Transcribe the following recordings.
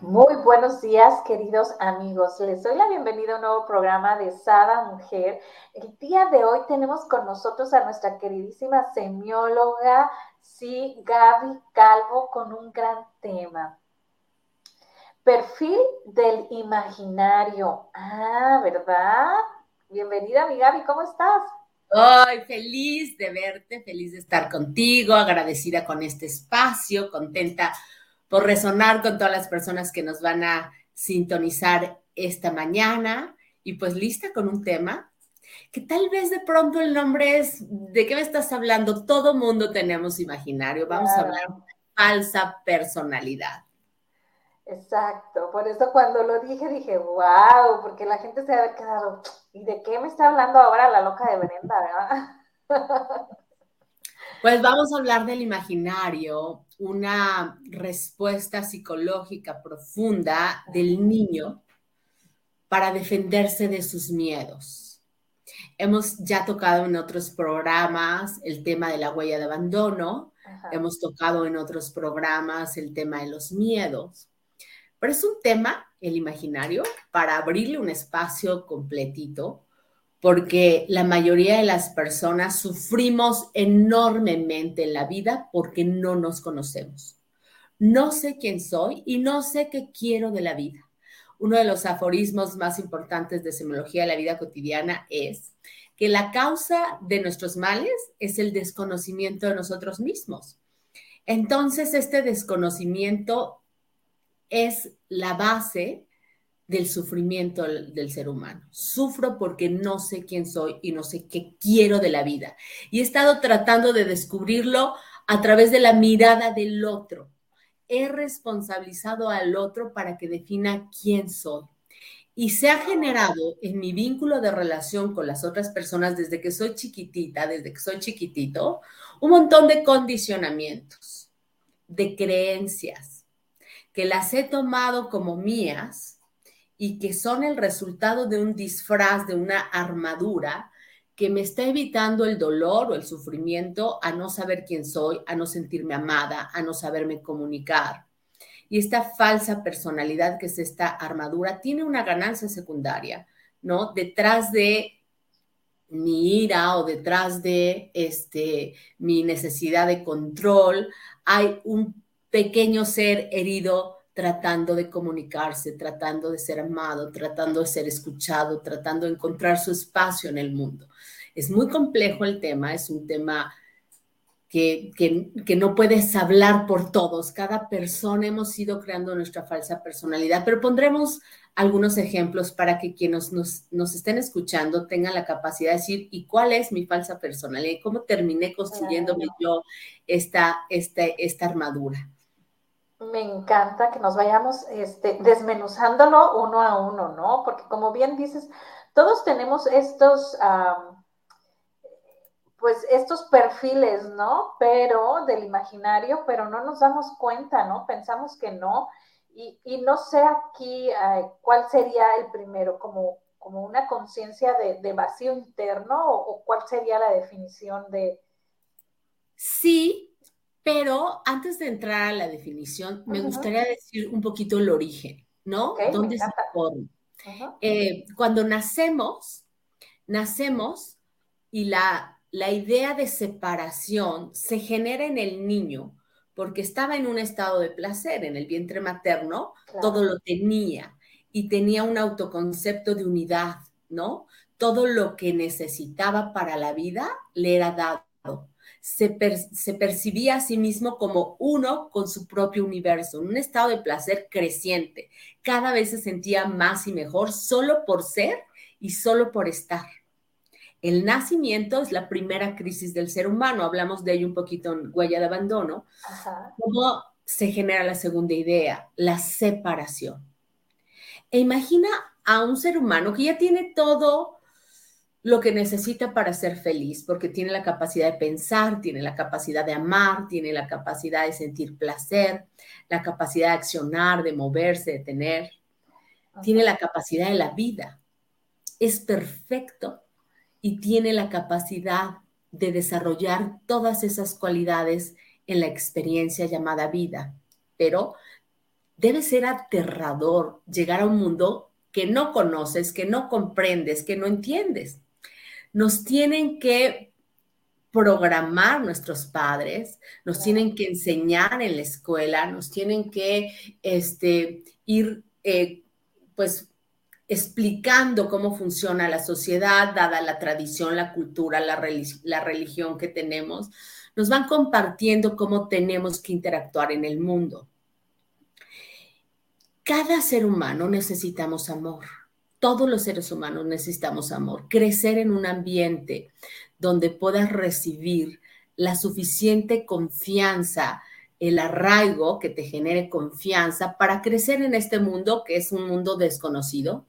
Muy buenos días, queridos amigos. Les doy la bienvenida a un nuevo programa de Sada Mujer. El día de hoy tenemos con nosotros a nuestra queridísima semióloga, sí, Gaby Calvo, con un gran tema. Perfil del imaginario. Ah, ¿verdad? Bienvenida, mi Gaby, ¿cómo estás? Ay, feliz de verte, feliz de estar contigo, agradecida con este espacio, contenta por resonar con todas las personas que nos van a sintonizar esta mañana y pues lista con un tema que tal vez de pronto el nombre es, ¿de qué me estás hablando? Todo mundo tenemos imaginario, vamos a hablar de falsa personalidad. Exacto, por eso cuando lo dije dije, wow, porque la gente se ha quedado, ¿y de qué me está hablando ahora la loca de Brenda, verdad? Pues vamos a hablar del imaginario, una respuesta psicológica profunda del niño para defenderse de sus miedos. Hemos ya tocado en otros programas el tema de la huella de abandono, hemos tocado en otros programas el tema de los miedos, pero es un tema, el imaginario, para abrirle un espacio completito porque la mayoría de las personas sufrimos enormemente en la vida porque no nos conocemos. No sé quién soy y no sé qué quiero de la vida. Uno de los aforismos más importantes de semiología de la vida cotidiana es que la causa de nuestros males es el desconocimiento de nosotros mismos. Entonces, este desconocimiento es la base del sufrimiento del ser humano. Sufro porque no sé quién soy y no sé qué quiero de la vida. Y he estado tratando de descubrirlo a través de la mirada del otro. He responsabilizado al otro para que defina quién soy. Y se ha generado en mi vínculo de relación con las otras personas desde que soy chiquitita, desde que soy chiquitito, un montón de condicionamientos, de creencias, que las he tomado como mías y que son el resultado de un disfraz, de una armadura que me está evitando el dolor o el sufrimiento a no saber quién soy, a no sentirme amada, a no saberme comunicar. Y esta falsa personalidad que es esta armadura tiene una ganancia secundaria, ¿no? Detrás de mi ira o detrás de este, mi necesidad de control, hay un pequeño ser herido tratando de comunicarse, tratando de ser amado, tratando de ser escuchado, tratando de encontrar su espacio en el mundo. Es muy complejo el tema, es un tema que, que, no puedes hablar por todos. Cada persona hemos ido creando nuestra falsa personalidad, pero pondremos algunos ejemplos para que quienes nos, nos, estén escuchando tengan la capacidad de decir, ¿y cuál es mi falsa personalidad? ¿Y cómo terminé construyéndome yo esta, esta, esta armadura? Me encanta que nos vayamos este, desmenuzándolo uno a uno, ¿no? Porque como bien dices, todos tenemos estos, pues estos perfiles, ¿no? Pero del imaginario, pero no nos damos cuenta, ¿no? Pensamos que no. Y, no sé aquí cuál sería el primero, como, como una conciencia de, vacío interno o, o cuál sería la definición de... Sí, pero antes de entrar a la definición, me gustaría decir un poquito el origen, ¿no? ¿Dónde se forma? Eh, cuando nacemos, nacemos y la, la idea de separación se genera en el niño porque estaba en un estado de placer, en el vientre materno, todo lo tenía y tenía un autoconcepto de unidad, ¿no? Todo lo que necesitaba para la vida le era dado se, percibía a sí mismo como uno con su propio universo, en un estado de placer creciente. Cada vez se sentía más y mejor solo por ser y solo por estar. El nacimiento es la primera crisis del ser humano, hablamos de ello un poquito en Huella de Abandono. ¿Cómo se genera la segunda idea? La separación. E imagina a un ser humano que ya tiene todo lo que necesita para ser feliz, porque tiene la capacidad de pensar, tiene la capacidad de amar, tiene la capacidad de sentir placer, la capacidad de accionar, de moverse, de tener, tiene la capacidad de la vida. Es perfecto y tiene la capacidad de desarrollar todas esas cualidades en la experiencia llamada vida. Pero debe ser aterrador llegar a un mundo que no conoces, que no comprendes, que no entiendes nos tienen que programar nuestros padres, nos tienen que enseñar en la escuela, nos tienen que este, ir, eh, pues, explicando cómo funciona la sociedad, dada la tradición, la cultura, la, la religión que tenemos, nos van compartiendo cómo tenemos que interactuar en el mundo. Cada ser humano necesitamos amor todos los seres humanos necesitamos amor, crecer en un ambiente donde puedas recibir la suficiente confianza, el arraigo que te genere confianza para crecer en este mundo que es un mundo desconocido,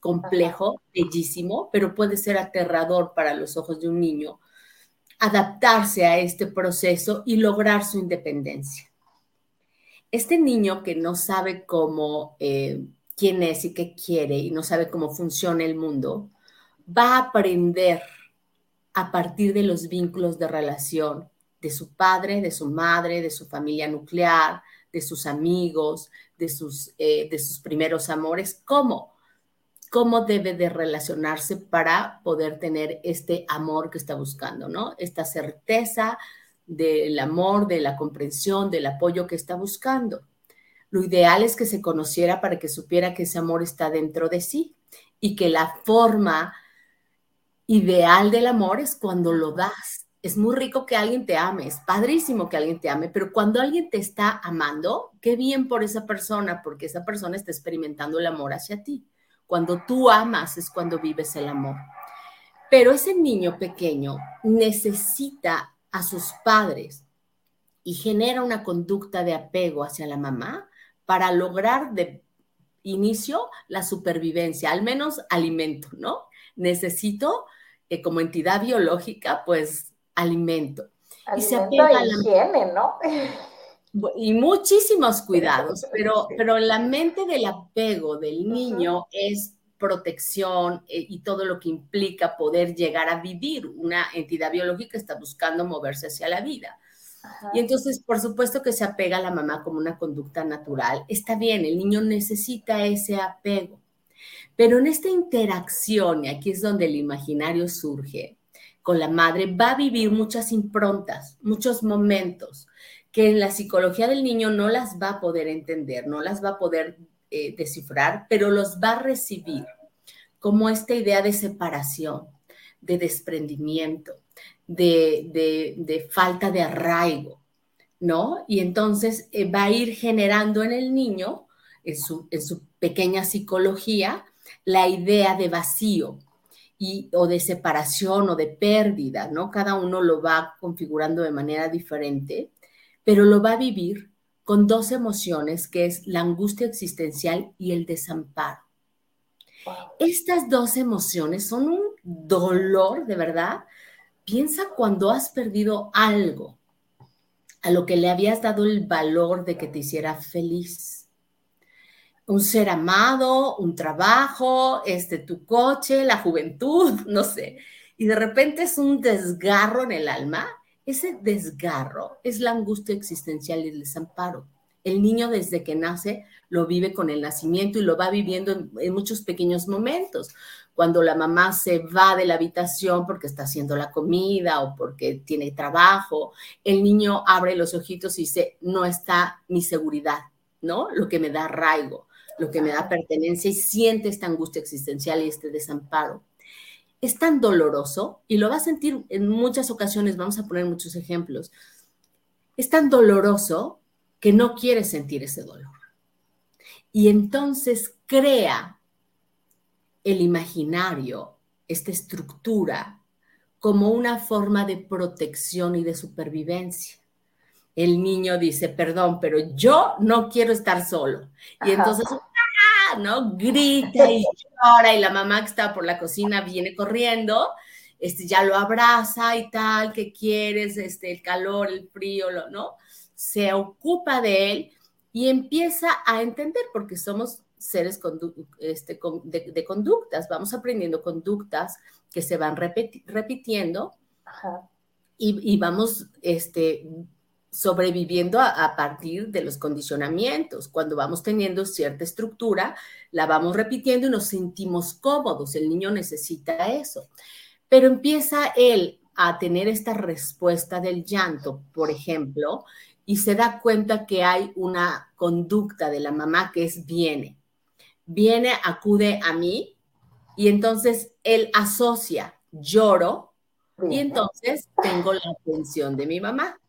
complejo, bellísimo, pero puede ser aterrador para los ojos de un niño, adaptarse a este proceso y lograr su independencia. Este niño que no sabe cómo eh, quién es y qué quiere y no sabe cómo funciona el mundo, va a aprender a partir de los vínculos de relación de su padre, de su madre, de su familia nuclear, de sus amigos, de sus, eh, primeros amores, cómo, cómo debe de relacionarse para poder tener este amor que está buscando, ¿no? Esta certeza del amor, de la comprensión, del apoyo que está buscando. Lo ideal es que se conociera para que supiera que ese amor está dentro de sí y que la forma ideal del amor es cuando lo das. Es muy rico que alguien te ame, es padrísimo que alguien te ame, pero cuando alguien te está amando, qué bien por esa persona, porque esa persona está experimentando el amor hacia ti. Cuando tú amas es cuando vives el amor. Pero ese niño pequeño necesita a sus padres y genera una conducta de apego hacia la mamá para lograr de inicio la supervivencia, al menos alimento, ¿no? Necesito eh, como entidad biológica, pues alimento. y se apega a la higiene, ¿no? Y muchísimos cuidados, pero, pero la mente del apego del niño es protección eh, y todo lo que implica poder llegar a vivir. Una entidad biológica está buscando moverse hacia la vida. Y entonces, por supuesto que se apega a la mamá como una conducta natural. Está bien, el niño necesita ese apego. Pero en esta interacción, y aquí es donde el imaginario surge, con la madre, va a vivir muchas improntas, muchos momentos que en la psicología del niño no las va a poder entender, no las va a poder eh, descifrar, pero los va a recibir como esta idea de separación, de desprendimiento, de, falta de arraigo, ¿no? Y entonces eh, va a ir generando en el niño, en su, en su pequeña psicología, la idea de vacío, y, o de separación o de pérdida, ¿no? Cada uno lo va configurando de manera diferente, pero lo va a vivir con dos emociones, que es la angustia existencial y el desamparo. Estas dos emociones son un dolor, de verdad, Piensa cuando has perdido algo a lo que le habías dado el valor de que te hiciera feliz. Un ser amado, un trabajo, este, tu coche, la juventud, no sé. Y de repente es un desgarro en el alma. Ese desgarro es la angustia existencial y el desamparo. El niño desde que nace lo vive con el nacimiento y lo va viviendo en, en muchos pequeños momentos cuando la mamá se va de la habitación porque está haciendo la comida o porque tiene trabajo, el niño abre los ojitos y dice, no está mi seguridad, ¿no? Lo que me da arraigo, lo que me da pertenencia y siente esta angustia existencial y este desamparo. Es tan doloroso y lo va a sentir en muchas ocasiones, vamos a poner muchos ejemplos, es tan doloroso que no quiere sentir ese dolor. Y entonces crea el imaginario, esta estructura, como una forma de protección y de supervivencia. El niño dice, perdón, pero yo no quiero estar solo. Y entonces ¿no? Grita y llora y la mamá que está por la cocina viene corriendo, este, ya lo abraza y tal, ¿qué quieres? Este, el calor, el frío, ¿no? Se ocupa de él y empieza a entender, porque somos seres este, de, conductas, vamos aprendiendo conductas que se van repitiendo Y, vamos este, sobreviviendo a, partir de los condicionamientos. Cuando vamos teniendo cierta estructura, la vamos repitiendo y nos sentimos cómodos. El niño necesita eso. Pero empieza él a tener esta respuesta del llanto, por ejemplo, y se da cuenta que hay una conducta de la mamá que es viene viene, acude a mí y entonces él asocia, lloro y entonces tengo la atención de mi mamá,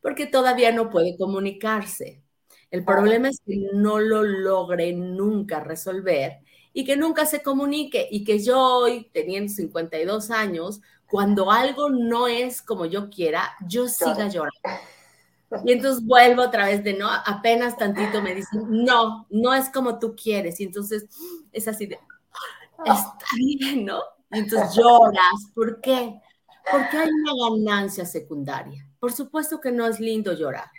porque todavía no puede comunicarse. El problema es que no lo logre nunca resolver y que nunca se comunique y que yo hoy, teniendo 52 años, cuando algo no es como yo quiera, yo siga llorando. Y entonces vuelvo otra vez de no, apenas tantito me dicen, no, no es como tú quieres. Y entonces es así de, está bien, ¿no? Y entonces lloras. ¿Por qué? Porque hay una ganancia secundaria. Por supuesto que no es lindo llorar.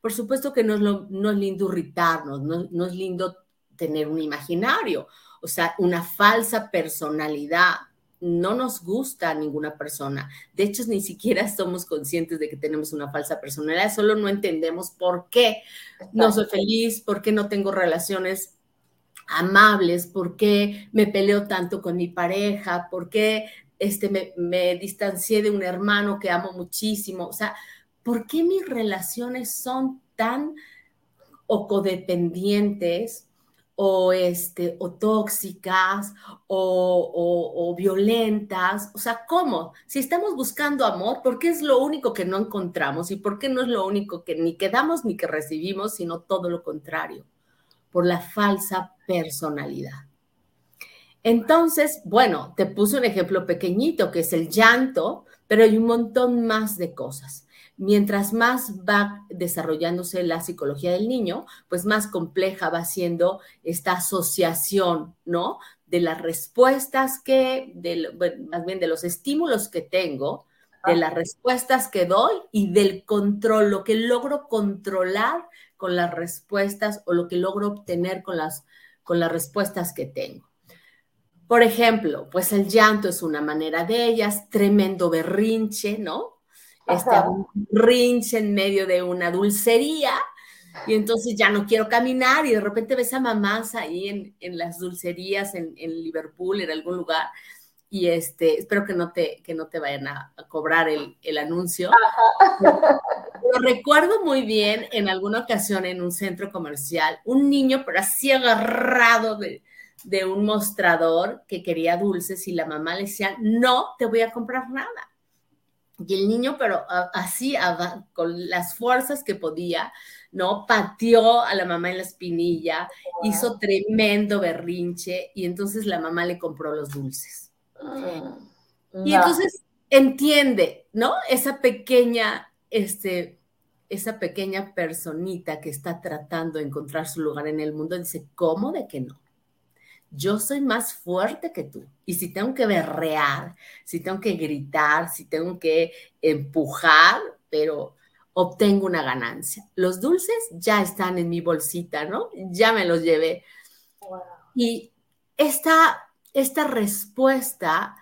Por supuesto que no es, no es lindo irritarnos, no, no es lindo tener un imaginario, o sea, una falsa personalidad no nos gusta a ninguna persona. De hecho, ni siquiera somos conscientes de que tenemos una falsa personalidad, solo no entendemos por qué no soy feliz, por qué no tengo relaciones amables, por qué me peleo tanto con mi pareja, por qué este, me, me distancié de un hermano que amo muchísimo. O sea, ¿por qué mis relaciones son tan o codependientes o, este, o tóxicas o, violentas. O sea, ¿cómo? Si estamos buscando amor, ¿por qué es lo único que no encontramos? ¿Y por qué no es lo único que ni que damos ni que recibimos, sino todo lo contrario? Por la falsa personalidad. Entonces, bueno, te puse un ejemplo pequeñito que es el llanto, pero hay un montón más de cosas mientras más va desarrollándose la psicología del niño, pues más compleja va siendo esta asociación, ¿no? De las respuestas que, más bien de los estímulos que tengo, de las respuestas que doy y del control, lo que logro controlar con las respuestas o lo que logro obtener con las, con las respuestas que tengo. Por ejemplo, pues el llanto es una manera de ellas, tremendo berrinche, ¿no? Este, un rinche en medio de una dulcería y entonces ya no quiero caminar y de repente ves a mamás ahí en, en las dulcerías en, en, Liverpool, en algún lugar, y este, espero que no te, que no te vayan a, cobrar el, el anuncio. Lo recuerdo muy bien en alguna ocasión en un centro comercial, un niño, pero así agarrado de, de un mostrador que quería dulces y la mamá le decía, no te voy a comprar nada. Y el niño, pero así, con las fuerzas que podía, ¿no? Pateó a la mamá en la espinilla, hizo tremendo berrinche y entonces la mamá le compró los dulces. Mm, y entonces entiende, ¿no? Esa pequeña, este, esa pequeña personita que está tratando de encontrar su lugar en el mundo, dice, ¿cómo de que no? Yo soy más fuerte que tú. Y si tengo que berrear, si tengo que gritar, si tengo que empujar, pero obtengo una ganancia. Los dulces ya están en mi bolsita, ¿no? Ya me los llevé. Y esta, esta respuesta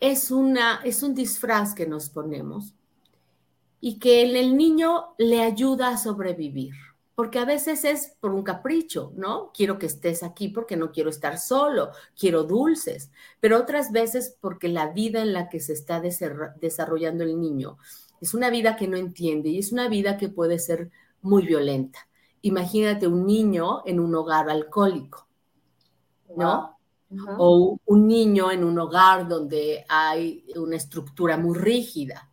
es, una, es un disfraz que nos ponemos y que en el niño le ayuda a sobrevivir porque a veces es por un capricho, ¿no? Quiero que estés aquí porque no quiero estar solo, quiero dulces, pero otras veces porque la vida en la que se está desarrollando el niño es una vida que no entiende y es una vida que puede ser muy violenta. Imagínate un niño en un hogar alcohólico, ¿no? O un niño en un hogar donde hay una estructura muy rígida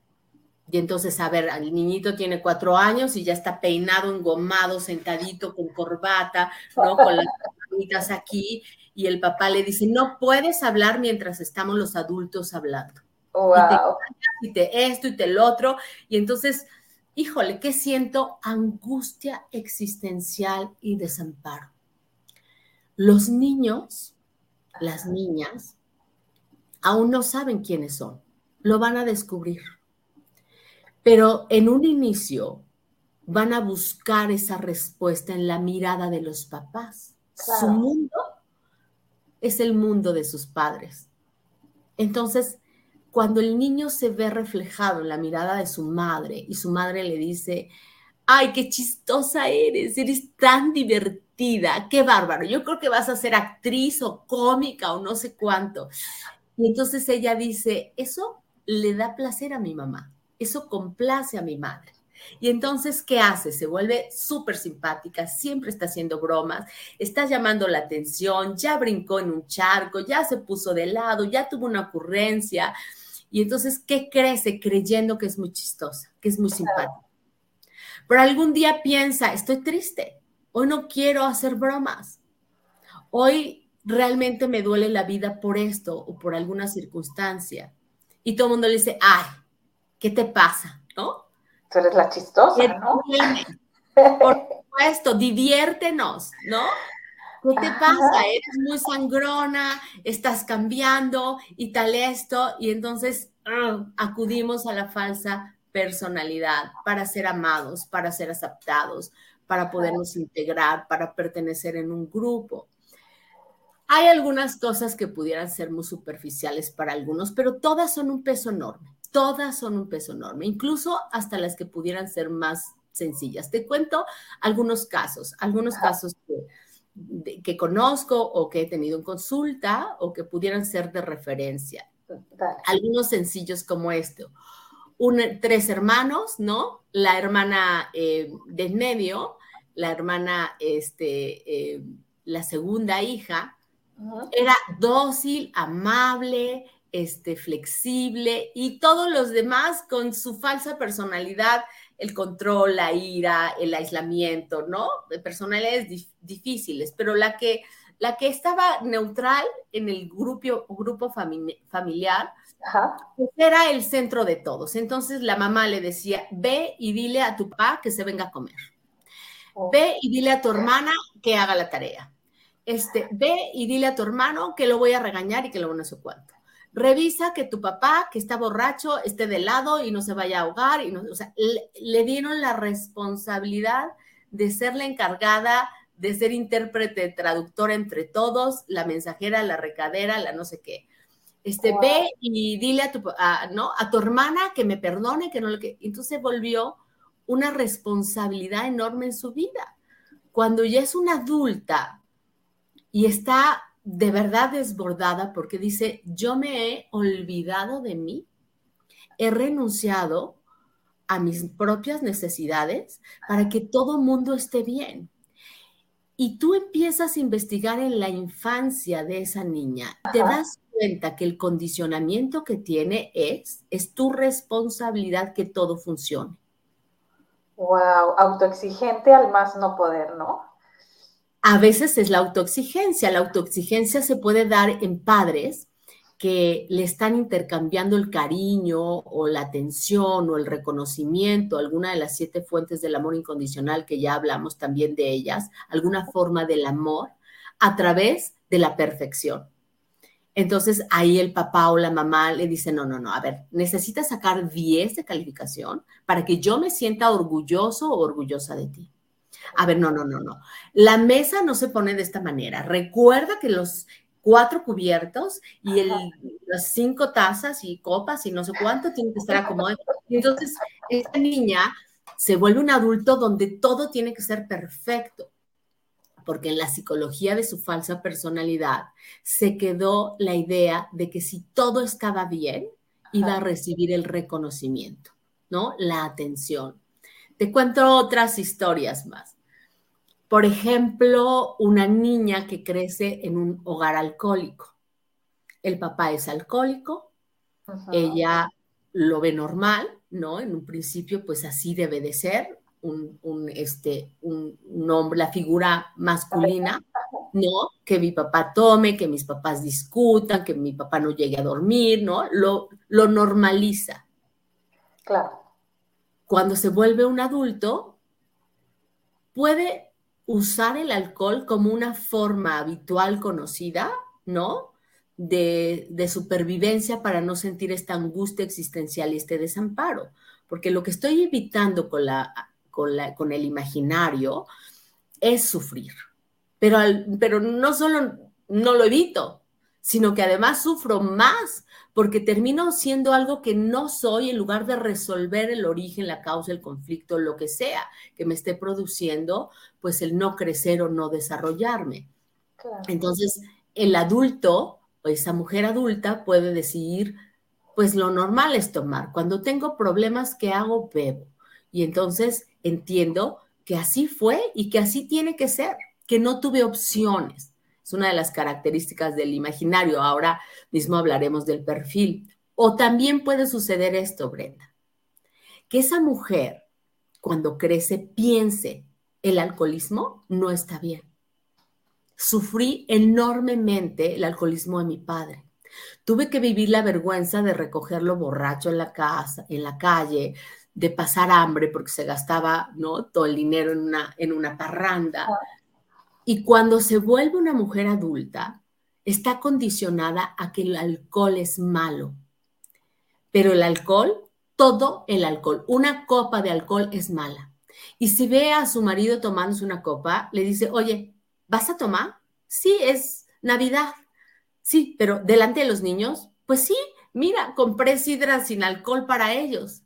y entonces, a ver, el niñito tiene cuatro años y ya está peinado, engomado, sentadito, con corbata, ¿no? Con las manitas aquí. Y el papá le dice, no puedes hablar mientras estamos los adultos hablando. Y, te, esto y te el otro. Y entonces, híjole, ¿qué siento? Angustia existencial y desamparo. Los niños, las niñas, aún no saben quiénes son, lo van a descubrir. Pero en un inicio van a buscar esa respuesta en la mirada de los papás. Su mundo es el mundo de sus padres. Entonces, cuando el niño se ve reflejado en la mirada de su madre y su madre le dice, ay, qué chistosa eres, eres tan divertida, qué bárbaro, yo creo que vas a ser actriz o cómica o no sé cuánto. Y entonces ella dice, eso le da placer a mi mamá, eso complace a mi madre. Y entonces, ¿qué hace? Se vuelve súper simpática, siempre está haciendo bromas, está llamando la atención, ya brincó en un charco, ya se puso de lado, ya tuvo una ocurrencia. Y entonces, ¿qué crece creyendo que es muy chistosa, que es muy simpática? Pero algún día piensa, estoy triste, hoy no quiero hacer bromas, hoy realmente me duele la vida por esto o por alguna circunstancia. Y todo el mundo le dice, ay, ¿qué te pasa? ¿No? Tú eres la chistosa, ¿no? Por supuesto, diviértenos, ¿no? ¿Qué te pasa? Eres muy sangrona, estás cambiando y tal esto. Y entonces ah, acudimos a la falsa personalidad para ser amados, para ser aceptados, para podernos integrar, para pertenecer en un grupo. Hay algunas cosas que pudieran ser muy superficiales para algunos, pero todas son un peso enorme, todas son un peso enorme, incluso hasta las que pudieran ser más sencillas. Te cuento algunos casos, algunos casos que, conozco o que he tenido en consulta o que pudieran ser de referencia. Algunos sencillos como esto. tres hermanos, ¿no? La hermana eh, de medio, la hermana, este, eh, la segunda hija, era dócil, amable, este, flexible y todos los demás con su falsa personalidad, el control, la ira, el aislamiento, ¿no? De personalidades difíciles, pero la que, la que estaba neutral en el grupo, grupo familiar pues era el centro de todos. Entonces la mamá le decía, ve y dile a tu papá que se venga a comer. Oh. Ve y dile a tu hermana que haga la tarea este, ve y dile a tu hermano que lo voy a regañar y que lo a hacer cuánto. Revisa que tu papá, que está borracho, esté de lado y no se vaya a ahogar. Y no, o sea, le, dieron la responsabilidad de ser la encargada de ser intérprete, traductora entre todos, la mensajera, la recadera, la no sé qué. Este, ve y dile a tu, ¿no? a tu hermana que me perdone, que no lo que. Entonces volvió una responsabilidad enorme en su vida. Cuando ya es una adulta, y está de verdad desbordada porque dice, yo me he olvidado de mí, he renunciado a mis propias necesidades para que todo mundo esté bien. Y tú empiezas a investigar en la infancia de esa niña, te das cuenta que el condicionamiento que tiene es, es tu responsabilidad que todo funcione. Wow, autoexigente al más no poder, ¿no? A veces es la autoexigencia. La autoexigencia se puede dar en padres que le están intercambiando el cariño o la atención o el reconocimiento, alguna de las siete fuentes del amor incondicional que ya hablamos también de ellas, alguna forma del amor a través de la perfección. Entonces ahí el papá o la mamá le dice, no, no, no, a ver, necesitas sacar 10 de calificación para que yo me sienta orgulloso o orgullosa de ti. A ver, no, no, no, no. La mesa no se pone de esta manera. Recuerda que los cuatro cubiertos y el, las cinco tazas y copas y no sé cuánto tienen que estar acomodados. entonces, esta niña se vuelve un adulto donde todo tiene que ser perfecto, porque en la psicología de su falsa personalidad se quedó la idea de que si todo estaba bien, iba a recibir el reconocimiento, ¿no? La atención. Te cuento otras historias más. Por ejemplo, una niña que crece en un hogar alcohólico. El papá es alcohólico, ella lo ve normal, ¿no? En un principio, pues así debe de ser, un, este, un, hombre, la figura masculina, ¿no? Que mi papá tome, que mis papás discutan, que mi papá no llegue a dormir, ¿no? Lo, lo normaliza. Claro. Cuando se vuelve un adulto, puede usar el alcohol como una forma habitual conocida, ¿no? De, de, supervivencia para no sentir esta angustia existencial y este desamparo. Porque lo que estoy evitando con, la, con, la, con el imaginario es sufrir. Pero, pero no solo no lo evito, sino que además sufro más porque termino siendo algo que no soy en lugar de resolver el origen, la causa, el conflicto, lo que sea que me esté produciendo, pues el no crecer o no desarrollarme. Entonces, el adulto o esa mujer adulta puede decidir, pues lo normal es tomar. Cuando tengo problemas, ¿qué hago? Bebo. Y entonces entiendo que así fue y que así tiene que ser, que no tuve opciones. Es una de las características del imaginario. Ahora mismo hablaremos del perfil. O también puede suceder esto, Brenda, que esa mujer cuando crece piense el alcoholismo no está bien. Sufrí enormemente el alcoholismo de mi padre. Tuve que vivir la vergüenza de recogerlo borracho en la casa, en la calle, de pasar hambre porque se gastaba ¿no? todo el dinero en una, en una parranda. Y cuando se vuelve una mujer adulta, está condicionada a que el alcohol es malo. Pero el alcohol, todo el alcohol, una copa de alcohol es mala. Y si ve a su marido tomándose una copa, le dice, oye, ¿vas a tomar? Sí, es Navidad. Sí, pero delante de los niños, pues sí, mira, compré sidra sin alcohol para ellos.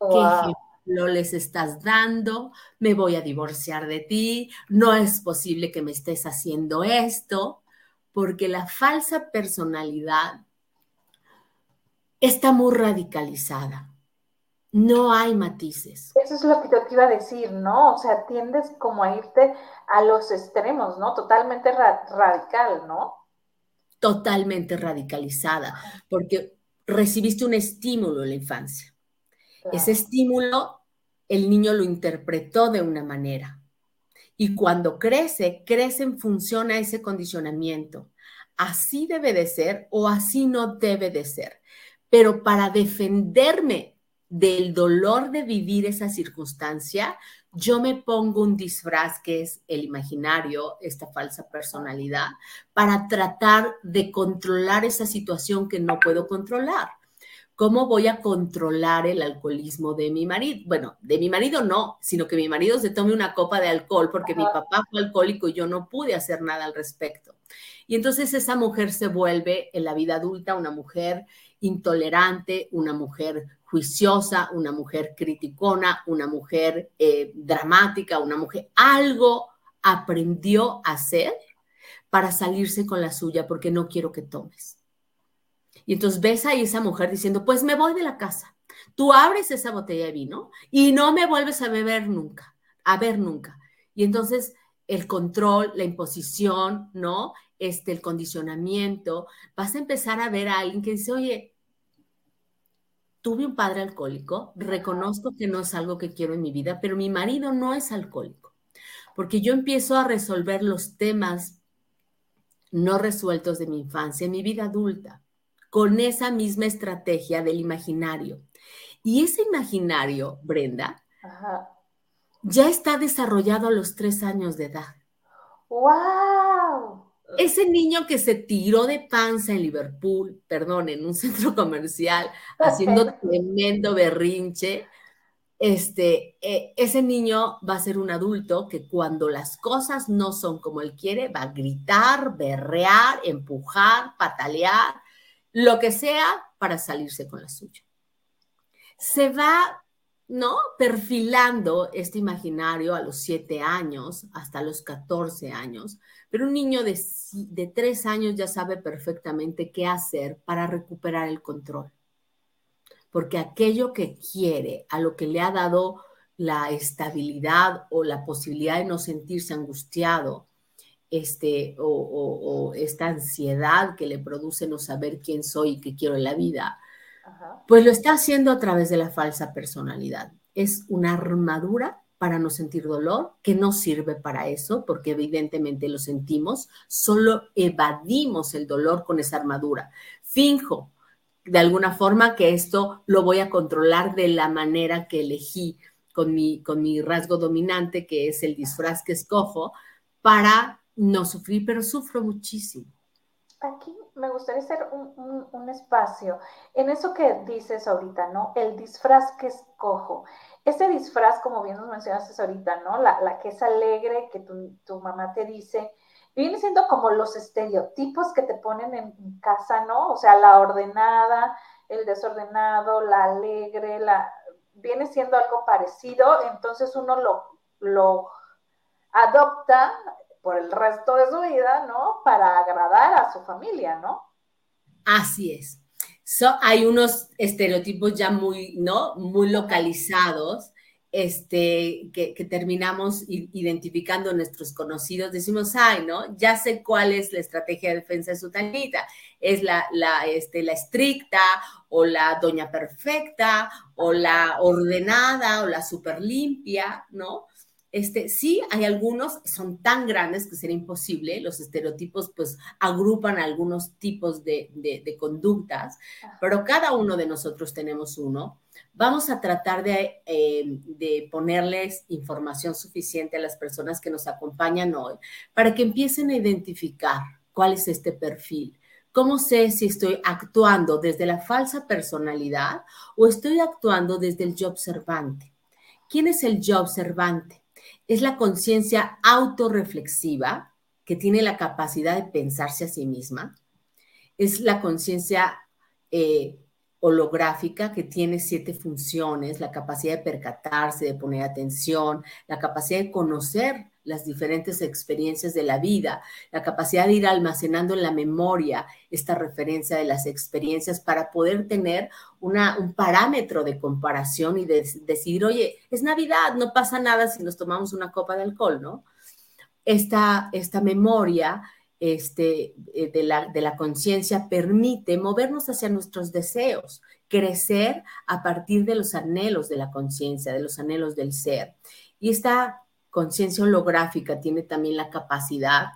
¿Qué ejemplo les estás dando? Me voy a divorciar de ti, no es posible que me estés haciendo esto, porque la falsa personalidad está muy radicalizada. No hay matices. Eso es lo que te iba a decir, ¿no? O sea, tiendes como a irte a los extremos, ¿no? Totalmente radical, ¿no? Totalmente radicalizada, porque recibiste un estímulo en la infancia ese estímulo, el niño lo interpretó de una manera. Y cuando crece, crece en función a ese condicionamiento. Así debe de ser o así no debe de ser. Pero para defenderme del dolor de vivir esa circunstancia, yo me pongo un disfraz que es el imaginario, esta falsa personalidad, para tratar de controlar esa situación que no puedo controlar. ¿Cómo voy a controlar el alcoholismo de mi marido? Bueno, de mi marido no, sino que mi marido se tome una copa de alcohol porque mi papá fue alcohólico y yo no pude hacer nada al respecto. Y entonces esa mujer se vuelve en la vida adulta una mujer intolerante, una mujer juiciosa, una mujer criticona, una mujer eh, dramática, una mujer, algo aprendió a hacer para salirse con la suya porque no quiero que tomes. Y entonces ves ahí esa mujer diciendo, pues me voy de la casa. Tú abres esa botella de vino y no me vuelves a beber nunca, a ver nunca. Y entonces el control, la imposición, ¿no? Este, el condicionamiento, vas a empezar a ver a alguien que dice, oye, tuve un padre alcohólico, reconozco que no es algo que quiero en mi vida, pero mi marido no es alcohólico, porque yo empiezo a resolver los temas no resueltos de mi infancia en mi vida adulta con esa misma estrategia del imaginario. Y ese imaginario, Brenda, ya está desarrollado a los tres años de edad. ¡Wow! Ese niño que se tiró de panza en Liverpool, perdón, en un centro comercial, haciendo tremendo berrinche, este, e, ese niño va a ser un adulto que cuando las cosas no son como él quiere, va a gritar, berrear, empujar, patalear, lo que sea para salirse con la suya. Se va, ¿no? Perfilando este imaginario a los siete años, hasta los 14 años, pero un niño de, de tres años ya sabe perfectamente qué hacer para recuperar el control. Porque aquello que quiere, a lo que le ha dado la estabilidad o la posibilidad de no sentirse angustiado, este, o, esta ansiedad que le produce no saber quién soy y qué quiero en la vida, pues lo está haciendo a través de la falsa personalidad. Es una armadura para no sentir dolor, que no sirve para eso, porque evidentemente lo sentimos, solo evadimos el dolor con esa armadura. Finjo de alguna forma que esto lo voy a controlar de la manera que elegí con mi, con mi rasgo dominante, que es el disfraz que escojo, para no sufrir, pero sufro muchísimo. Aquí me gustaría hacer un, espacio en eso que dices ahorita, ¿no? El disfraz que escojo. Ese disfraz, como bien nos mencionaste ahorita, ¿no? La, que es alegre, que tu, tu, mamá te dice, viene siendo como los estereotipos que te ponen en casa, ¿no? O sea, la ordenada, el desordenado, la alegre, la viene siendo algo parecido, entonces uno lo, lo adopta por el resto de su vida, ¿no? Para agradar a su familia, ¿no? Así es. hay unos estereotipos ya muy, ¿no? Muy localizados, este, que, terminamos identificando nuestros conocidos. Decimos, ay, ¿no? Ya sé cuál es la estrategia de defensa de su tanita. Es la, la, este, la estricta, o la doña perfecta, o la ordenada, o la super limpia, ¿no? Este, sí, hay algunos, son tan grandes que sería imposible, los estereotipos pues agrupan algunos tipos de, conductas, pero cada uno de nosotros tenemos uno. Vamos a tratar de, eh, de, ponerles información suficiente a las personas que nos acompañan hoy para que empiecen a identificar cuál es este perfil. ¿Cómo sé si estoy actuando desde la falsa personalidad o estoy actuando desde el yo observante? ¿Quién es el yo observante? Es la conciencia autorreflexiva que tiene la capacidad de pensarse a sí misma. Es la conciencia eh, holográfica que tiene siete funciones, la capacidad de percatarse, de poner atención, la capacidad de conocer las diferentes experiencias de la vida, la capacidad de ir almacenando en la memoria esta referencia de las experiencias para poder tener una, un parámetro de comparación y de, decir, oye, es Navidad, no pasa nada si nos tomamos una copa de alcohol, ¿no? Esta, esta memoria este, eh, de la, de la conciencia permite movernos hacia nuestros deseos, crecer a partir de los anhelos de la conciencia, de los anhelos del ser. Y esta conciencia holográfica tiene también la capacidad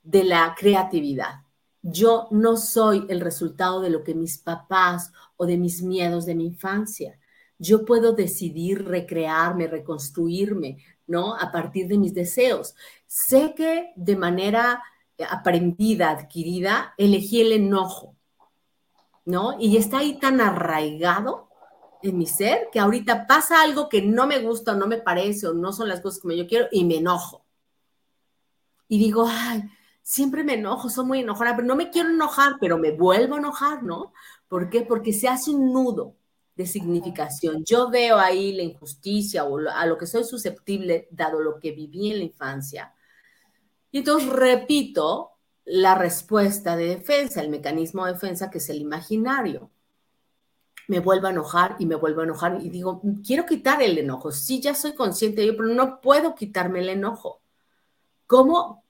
de la creatividad. Yo no soy el resultado de lo que mis papás o de mis miedos de mi infancia. Yo puedo decidir recrearme, reconstruirme, ¿no? A partir de mis deseos. Sé que de manera aprendida, adquirida, elegí el enojo, ¿no? Y está ahí tan arraigado en mi ser que ahorita pasa algo que no me gusta o no me parece o no son las cosas como yo quiero y me enojo. Y digo, ay, siempre me enojo, soy muy enojada, pero no me quiero enojar, pero me vuelvo a enojar, ¿no? ¿Por qué? Porque se hace un nudo de significación. Yo veo ahí la injusticia o a lo que soy susceptible, dado lo que viví en la infancia. Y entonces repito la respuesta de defensa, el mecanismo de defensa que es el imaginario me vuelvo a enojar y me vuelvo a enojar y digo, quiero quitar el enojo. Sí, ya soy consciente de ello, pero no puedo quitarme el enojo. ¿Cómo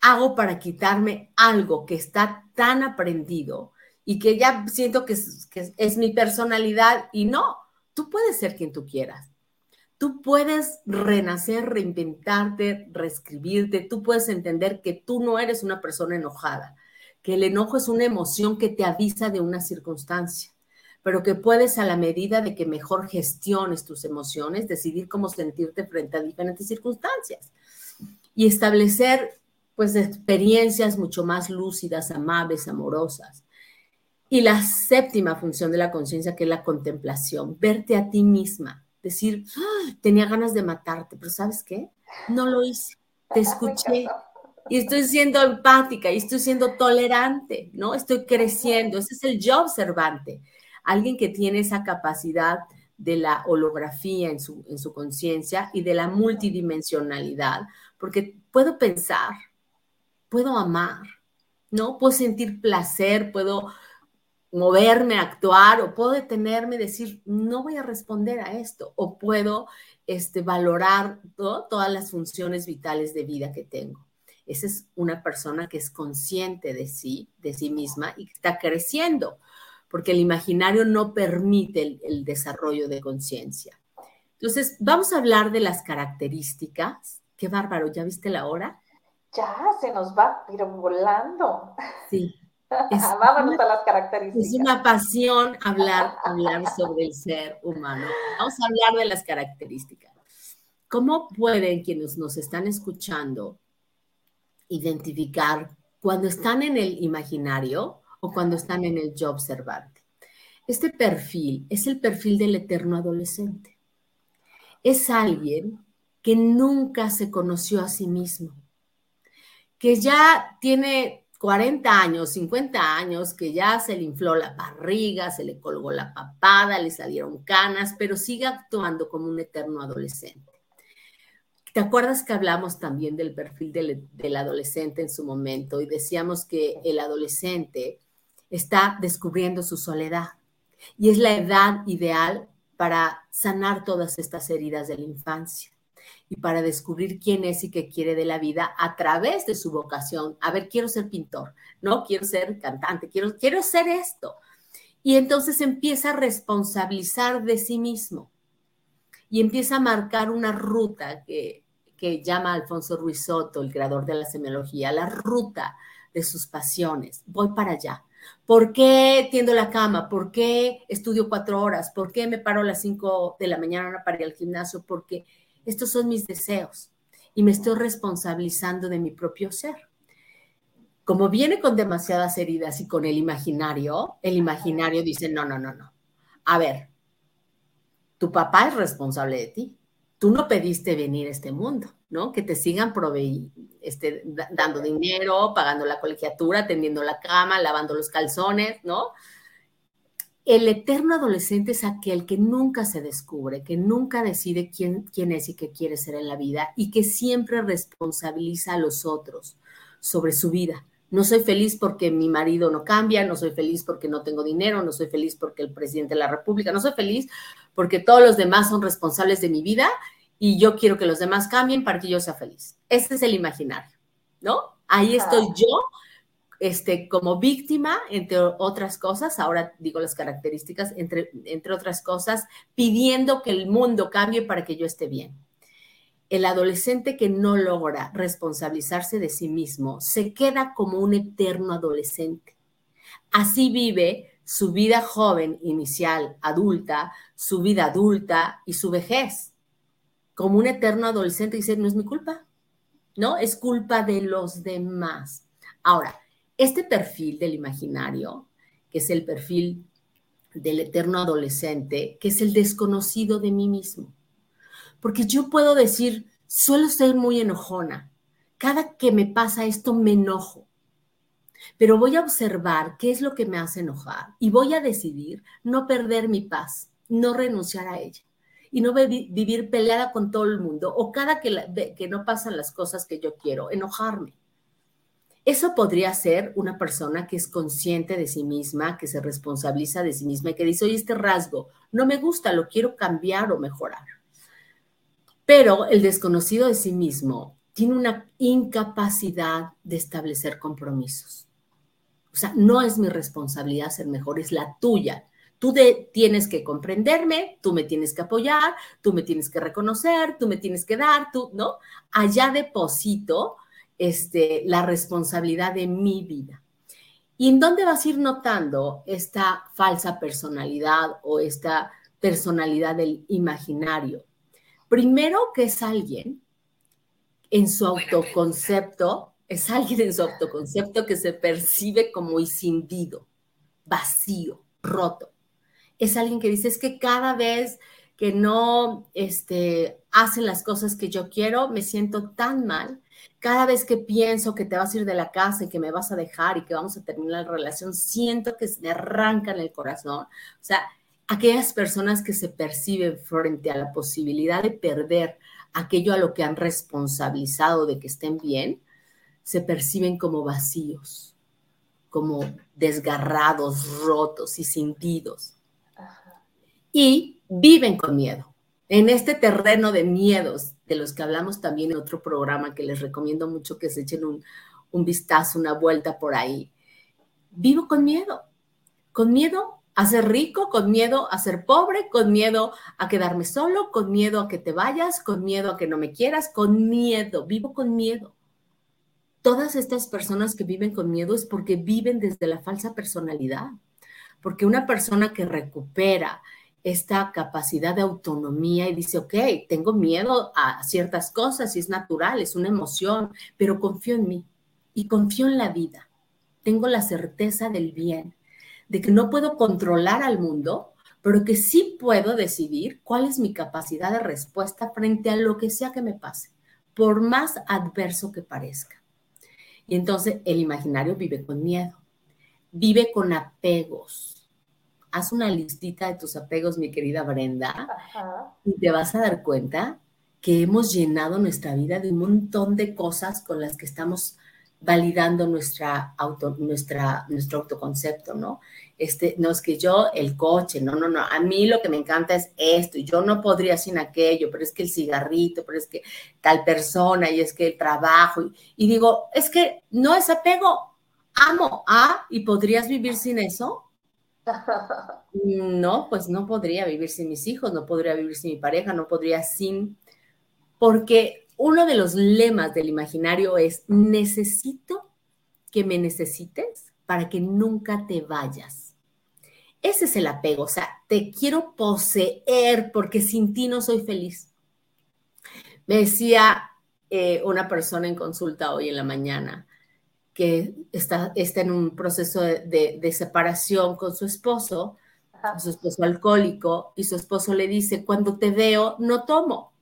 hago para quitarme algo que está tan aprendido y que ya siento que es, que es mi personalidad? Y no, tú puedes ser quien tú quieras. Tú puedes renacer, reinventarte, reescribirte. Tú puedes entender que tú no eres una persona enojada, que el enojo es una emoción que te avisa de una circunstancia pero que puedes a la medida de que mejor gestiones tus emociones, decidir cómo sentirte frente a diferentes circunstancias y establecer pues experiencias mucho más lúcidas, amables, amorosas. Y la séptima función de la conciencia, que es la contemplación, verte a ti misma, decir, ah, tenía ganas de matarte, pero ¿sabes qué? No lo hice, te escuché y estoy siendo empática y estoy siendo tolerante, ¿no? Estoy creciendo, ese es el yo observante alguien que tiene esa capacidad de la holografía en su, en su conciencia y de la multidimensionalidad, porque puedo pensar, puedo amar, ¿no? Puedo sentir placer, puedo moverme, actuar, o puedo detenerme, decir, no voy a responder a esto, o puedo este, valorar todas las funciones vitales de vida que tengo. Esa es una persona que es consciente de sí, de sí misma y que está creciendo porque el imaginario no permite el, desarrollo de conciencia. Entonces, vamos a hablar de las características. Qué bárbaro, ¿ya viste la hora? Ya, se nos va, pero volando. Sí. Vámonos a las características. Es una pasión hablar, hablar sobre el ser humano. Vamos a hablar de las características. ¿cómo pueden quienes nos están escuchando identificar cuando están en el imaginario o cuando están en el yo observante? Este perfil es el perfil del eterno adolescente. Es alguien que nunca se conoció a sí mismo, que ya tiene 40 años, 50 años, que ya se le infló la barriga, se le colgó la papada, le salieron canas, pero sigue actuando como un eterno adolescente. ¿Te acuerdas que hablamos también del perfil del, del, adolescente en su momento y decíamos que el adolescente está descubriendo su soledad y es la edad ideal para sanar todas estas heridas de la infancia? y para descubrir quién es y qué quiere de la vida a través de su vocación. A ver, quiero ser pintor, no quiero ser cantante, quiero, quiero ser esto. Y entonces empieza a responsabilizar de sí mismo y empieza a marcar una ruta que, que llama Alfonso Ruiz Soto, el creador de la semiología, la ruta de sus pasiones. Voy para allá. ¿Por qué tiendo la cama? ¿Por qué estudio cuatro horas? ¿Por qué me paro a las cinco de la mañana para ir al gimnasio? Porque estos son mis deseos y me estoy responsabilizando de mi propio ser. Como viene con demasiadas heridas y con el imaginario, el imaginario dice, no, no, no, no. A ver, tu papá es responsable de ti. Tú no pediste venir a este mundo, ¿no? Que te sigan este, dando dinero, pagando la colegiatura, tendiendo la cama, lavando los calzones, ¿no? El eterno adolescente es aquel que nunca se descubre, que nunca decide quién, quién es y qué quiere ser en la vida y que siempre responsabiliza a los otros sobre su vida. No soy feliz porque mi marido no cambia, no soy feliz porque no tengo dinero, no soy feliz porque el presidente de la República, no soy feliz porque todos los demás son responsables de mi vida y yo quiero que los demás cambien para que yo sea feliz. Ese es el imaginario, ¿no? Ahí estoy yo este, como víctima, entre otras cosas, ahora digo las características, entre, entre otras cosas, pidiendo que el mundo cambie para que yo esté bien. El adolescente que no logra responsabilizarse de sí mismo se queda como un eterno adolescente. Así vive su vida joven, inicial, adulta, su vida adulta y su vejez. Como un eterno adolescente dice, no es mi culpa, ¿no? Es culpa de los demás. Ahora, este perfil del imaginario, que es el perfil del eterno adolescente, que es el desconocido de mí mismo. Porque yo puedo decir, suelo ser muy enojona. Cada que me pasa esto me enojo. Pero voy a observar qué es lo que me hace enojar y voy a decidir no perder mi paz, no renunciar a ella y no vivir peleada con todo el mundo o cada que, no pasan las cosas que yo quiero, enojarme. Eso podría ser una persona que es consciente de sí misma, que se responsabiliza de sí misma y que dice, oye, este rasgo no me gusta, lo quiero cambiar o mejorar. Pero el desconocido de sí mismo tiene una incapacidad de establecer compromisos. O sea, no es mi responsabilidad ser mejor, es la tuya. Tú tienes que comprenderme, tú me tienes que apoyar, tú me tienes que reconocer, tú me tienes que dar, tú, ¿no? Allá deposito este, la responsabilidad de mi vida. ¿Y en dónde vas a ir notando esta falsa personalidad o esta personalidad del imaginario? Primero que es alguien en su autoconcepto, es alguien en su autoconcepto que se percibe como escindido, vacío, roto. Es alguien que dice, es que cada vez que no este, hacen las cosas que yo quiero, me siento tan mal cada vez que pienso que te vas a ir de la casa y que me vas a dejar y que vamos a terminar la relación, siento que se me arrancan el corazón. O sea, aquellas personas que se perciben frente a la posibilidad de perder aquello a lo que han responsabilizado de que estén bien, se perciben como vacíos, como desgarrados, rotos y sentidos. Y viven con miedo. En este terreno de miedos, de los que hablamos también en otro programa que les recomiendo mucho que se echen un, un vistazo, una vuelta por ahí. Vivo con miedo, con miedo a ser rico, con miedo a ser pobre, con miedo a quedarme solo, con miedo a que te vayas, con miedo a que no me quieras, con miedo, vivo con miedo. Todas estas personas que viven con miedo es porque viven desde la falsa personalidad, porque una persona que recupera esta capacidad de autonomía y dice, ok, tengo miedo a ciertas cosas y es natural, es una emoción, pero confío en mí y confío en la vida. Tengo la certeza del bien, de que no puedo controlar al mundo, pero que sí puedo decidir cuál es mi capacidad de respuesta frente a lo que sea que me pase, por más adverso que parezca. Y entonces el imaginario vive con miedo, vive con apegos, haz una listita de tus apegos, mi querida Brenda, y te vas a dar cuenta que hemos llenado nuestra vida de un montón de cosas con las que estamos validando nuestra auto, nuestra, nuestro autoconcepto, ¿no? Este, no es que yo, el coche, no, no, no, a mí lo que me encanta es esto, y yo no podría sin aquello, pero es que el cigarrito, pero es que tal persona, y es que el trabajo, y, y digo, es que no es apego, amo, ah, y podrías vivir sin eso, no, pues no podría vivir sin mis hijos, no podría vivir sin mi pareja, no podría sin, porque uno de los lemas del imaginario es, necesito que me necesites para que nunca te vayas. Ese es el apego, o sea, te quiero poseer porque sin ti no soy feliz. Me decía eh, una persona en consulta hoy en la mañana, que está, está en un proceso de, separación con su esposo, su esposo alcohólico, y su esposo le dice, cuando te veo, no tomo.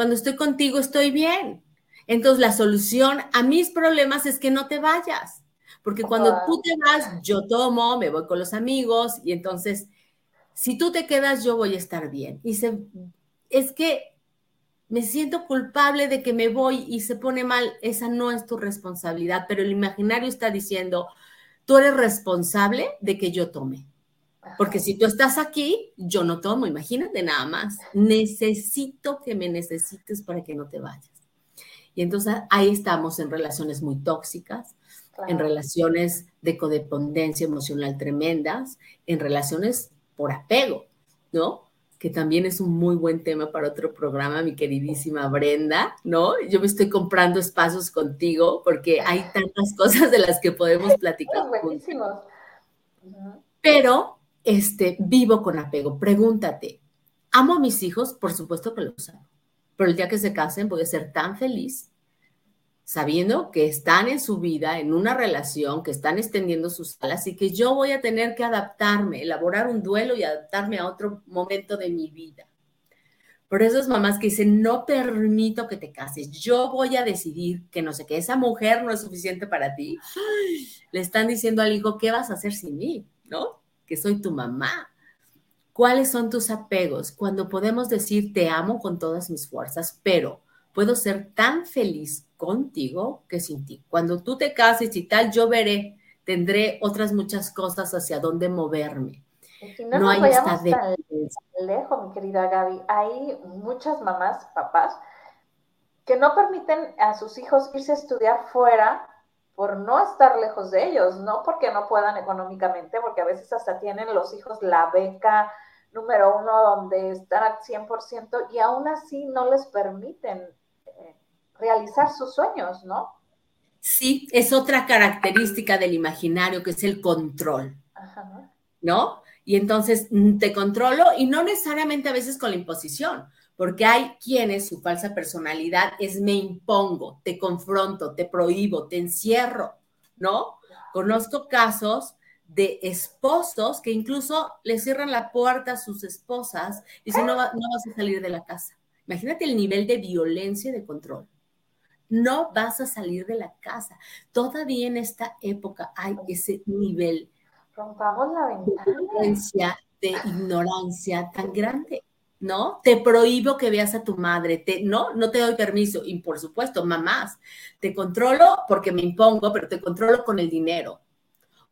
Cuando estoy contigo, estoy bien. Entonces, la solución a mis problemas es que no te vayas, porque cuando tú te vas, yo tomo, me voy con los amigos, y entonces, si tú te quedas, yo voy a estar bien. Y se, es que me siento culpable de que me voy y se pone mal, esa no es tu responsabilidad, pero el imaginario está diciendo, tú eres responsable de que yo tome. Porque si tú estás aquí, yo no tomo, imagínate nada más. Necesito que me necesites para que no te vayas. Y entonces ahí estamos en relaciones muy tóxicas, en relaciones de codependencia emocional tremendas, en relaciones por apego, ¿no? que también es un muy buen tema para otro programa, mi queridísima Brenda, ¿no? Yo me estoy comprando espacios contigo porque hay tantas cosas de las que podemos platicar. Buenísimos. Pero, este, vivo con apego. Pregúntate, ¿amo a mis hijos? Por supuesto que los amo. Pero el día que se casen voy a ser tan feliz sabiendo que están en su vida, en una relación, que están extendiendo sus alas y que yo voy a tener que adaptarme, elaborar un duelo y adaptarme a otro momento de mi vida. Por eso es mamás que dicen, no permito que te cases, yo voy a decidir que no sé, que esa mujer no es suficiente para ti. Le están diciendo al hijo, ¿qué vas a hacer sin mí? ¿No? Que soy tu mamá. ¿Cuáles son tus apegos? Cuando podemos decir, te amo con todas mis fuerzas, pero puedo ser tan feliz contigo que sin ti. Cuando tú te cases y tal, yo veré, tendré otras muchas cosas hacia dónde moverme. no, hay esta tan lejos, mi querida Gaby. Hay muchas mamás, papás, que no permiten a sus hijos irse a estudiar fuera por no estar lejos de ellos, no porque no puedan económicamente, porque a veces hasta tienen los hijos la beca número uno donde están al 100% y aún así no les permiten realizar sus sueños, ¿no? Sí, es otra característica del imaginario que es el control, ¿no? Y entonces mm, te controlo y no necesariamente a veces con la imposición, porque hay quienes su falsa personalidad es me impongo, te confronto, te prohíbo, te encierro, ¿no? Conozco casos de esposos que incluso le cierran la puerta a sus esposas y dicen, no, no vas a salir de la casa. Imagínate el nivel de violencia y de control no vas a salir de la casa. Todavía en esta época hay ese nivel de de ignorancia tan grande. ¿No? Te prohíbo que veas a tu madre, te, no, no te doy permiso. Y por supuesto, mamás, te controlo porque me impongo, pero te controlo con el dinero.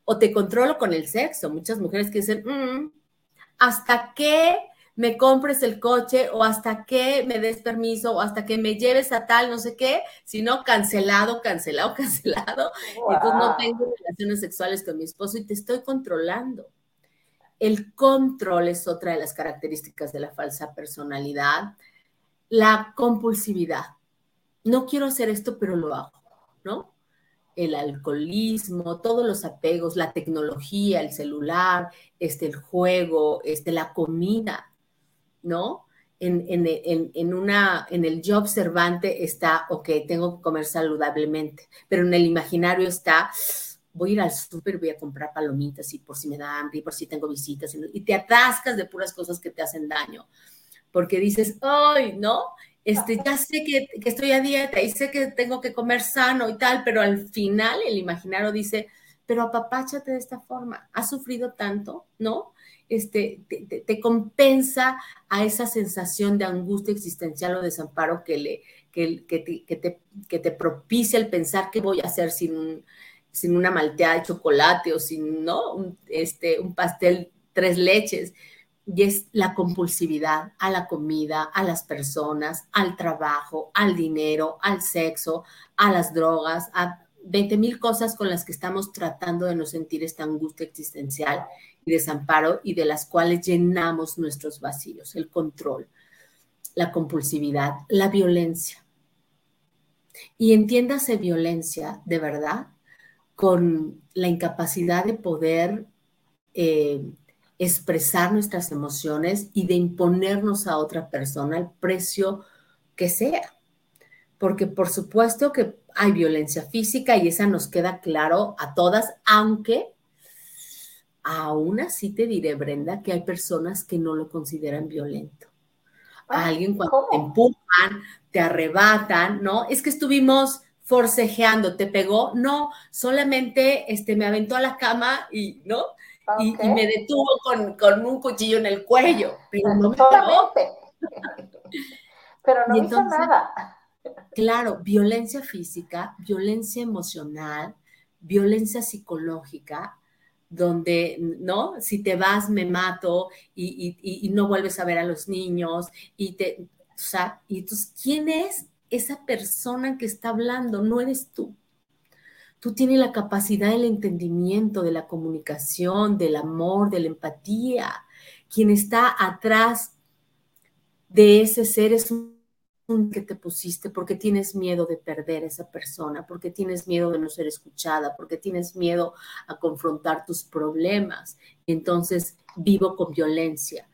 O te controlo con el sexo. Muchas mujeres que dicen, mm, ¿hasta qué me compres el coche o hasta que me des permiso o hasta que me lleves a tal, no sé qué, sino cancelado, cancelado, cancelado. Entonces no tengo relaciones sexuales con mi esposo y te estoy controlando. El control es otra de las características de la falsa personalidad. La compulsividad. No quiero hacer esto, pero lo hago, ¿no? el alcoholismo, todos los apegos, la tecnología, el celular, este, el juego, este, la comida, ¿no? En, en, una, en el yo observante está, ok, tengo que comer saludablemente, pero en el imaginario está, voy a ir al súper, voy a comprar palomitas y por si me da hambre y por si tengo visitas y te atascas de puras cosas que te hacen daño, porque dices, ay, ¿no? Este, ya sé que, que, estoy a dieta y sé que tengo que comer sano y tal, pero al final el imaginario dice, pero apapáchate de esta forma, has sufrido tanto, ¿no? Este, te, compensa a esa sensación de angustia existencial o desamparo que, le, que, que, te, que te propicia el pensar qué voy a hacer sin, un, sin una malteada de chocolate o sin ¿no? un, este, un pastel tres leches y es la compulsividad a la comida, a las personas, al trabajo, al dinero, al sexo, a las drogas, a 20 mil cosas con las que estamos tratando de no sentir esta angustia existencial y desamparo y de las cuales llenamos nuestros vacíos, el control, la compulsividad, la violencia. Y entiéndase violencia de verdad con la incapacidad de poder eh, expresar nuestras emociones y de imponernos a otra persona al precio que sea. Porque por supuesto que hay violencia física y esa nos queda claro a todas, aunque aún así te diré, Brenda, que hay personas que no lo consideran violento. A alguien cuando te empujan, te arrebatan, ¿no? Es que estuvimos forcejeando, te pegó, no, solamente este, me aventó a la cama y, ¿no? y, me detuvo con, un cuchillo en el cuello, pero no me Pero no hizo nada. Claro, violencia física, violencia emocional, violencia psicológica, donde, ¿no? Si te vas, me mato y, y, no vuelves a ver a los niños y te, o sea, y entonces, ¿quién es esa persona que está hablando? No eres tú. Tú tienes la capacidad del entendimiento, de la comunicación, del amor, de la empatía. Quien está atrás de ese ser es un que te pusiste porque tienes miedo de perder a esa persona, porque tienes miedo de no ser escuchada, porque tienes miedo a confrontar tus problemas. Entonces vivo con violencia.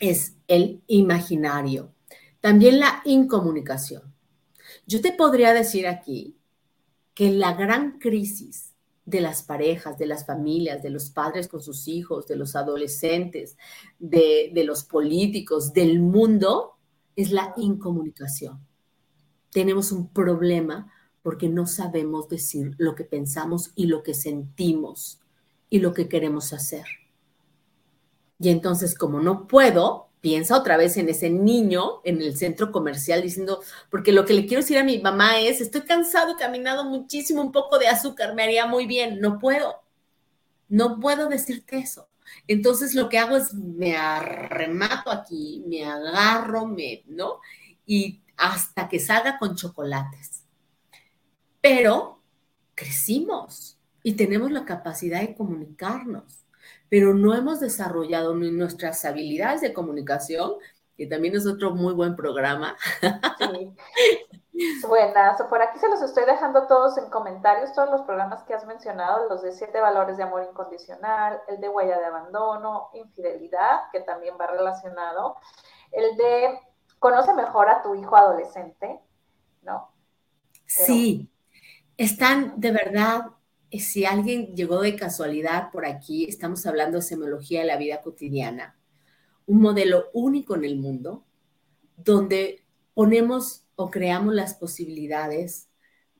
Es el imaginario. También la incomunicación. Yo te podría decir aquí que la gran crisis de las parejas, de las familias, de los padres con sus hijos, de los adolescentes, de, los políticos, del mundo, es la incomunicación. Tenemos un problema porque no sabemos decir lo que pensamos y lo que sentimos y lo que queremos hacer. Y entonces, como no puedo, piensa otra vez en ese niño en el centro comercial diciendo, porque lo que le quiero decir a mi mamá es, estoy cansado, he caminado muchísimo, un poco de azúcar me haría muy bien, no puedo, no puedo decirte eso. Entonces lo que hago es me arremato aquí, me agarro, me, ¿no? Y hasta que salga con chocolates. Pero crecimos y tenemos la capacidad de comunicarnos pero no hemos desarrollado ni nuestras habilidades de comunicación, que también es otro muy buen programa. Sí. Buenas, por aquí se los estoy dejando todos en comentarios, todos los programas que has mencionado, los de siete valores de amor incondicional, el de huella de abandono, infidelidad, que también va relacionado, el de conoce mejor a tu hijo adolescente, ¿no? Sí, están de verdad si alguien llegó de casualidad por aquí, estamos hablando de semiología de la vida cotidiana, un modelo único en el mundo, donde ponemos o creamos las posibilidades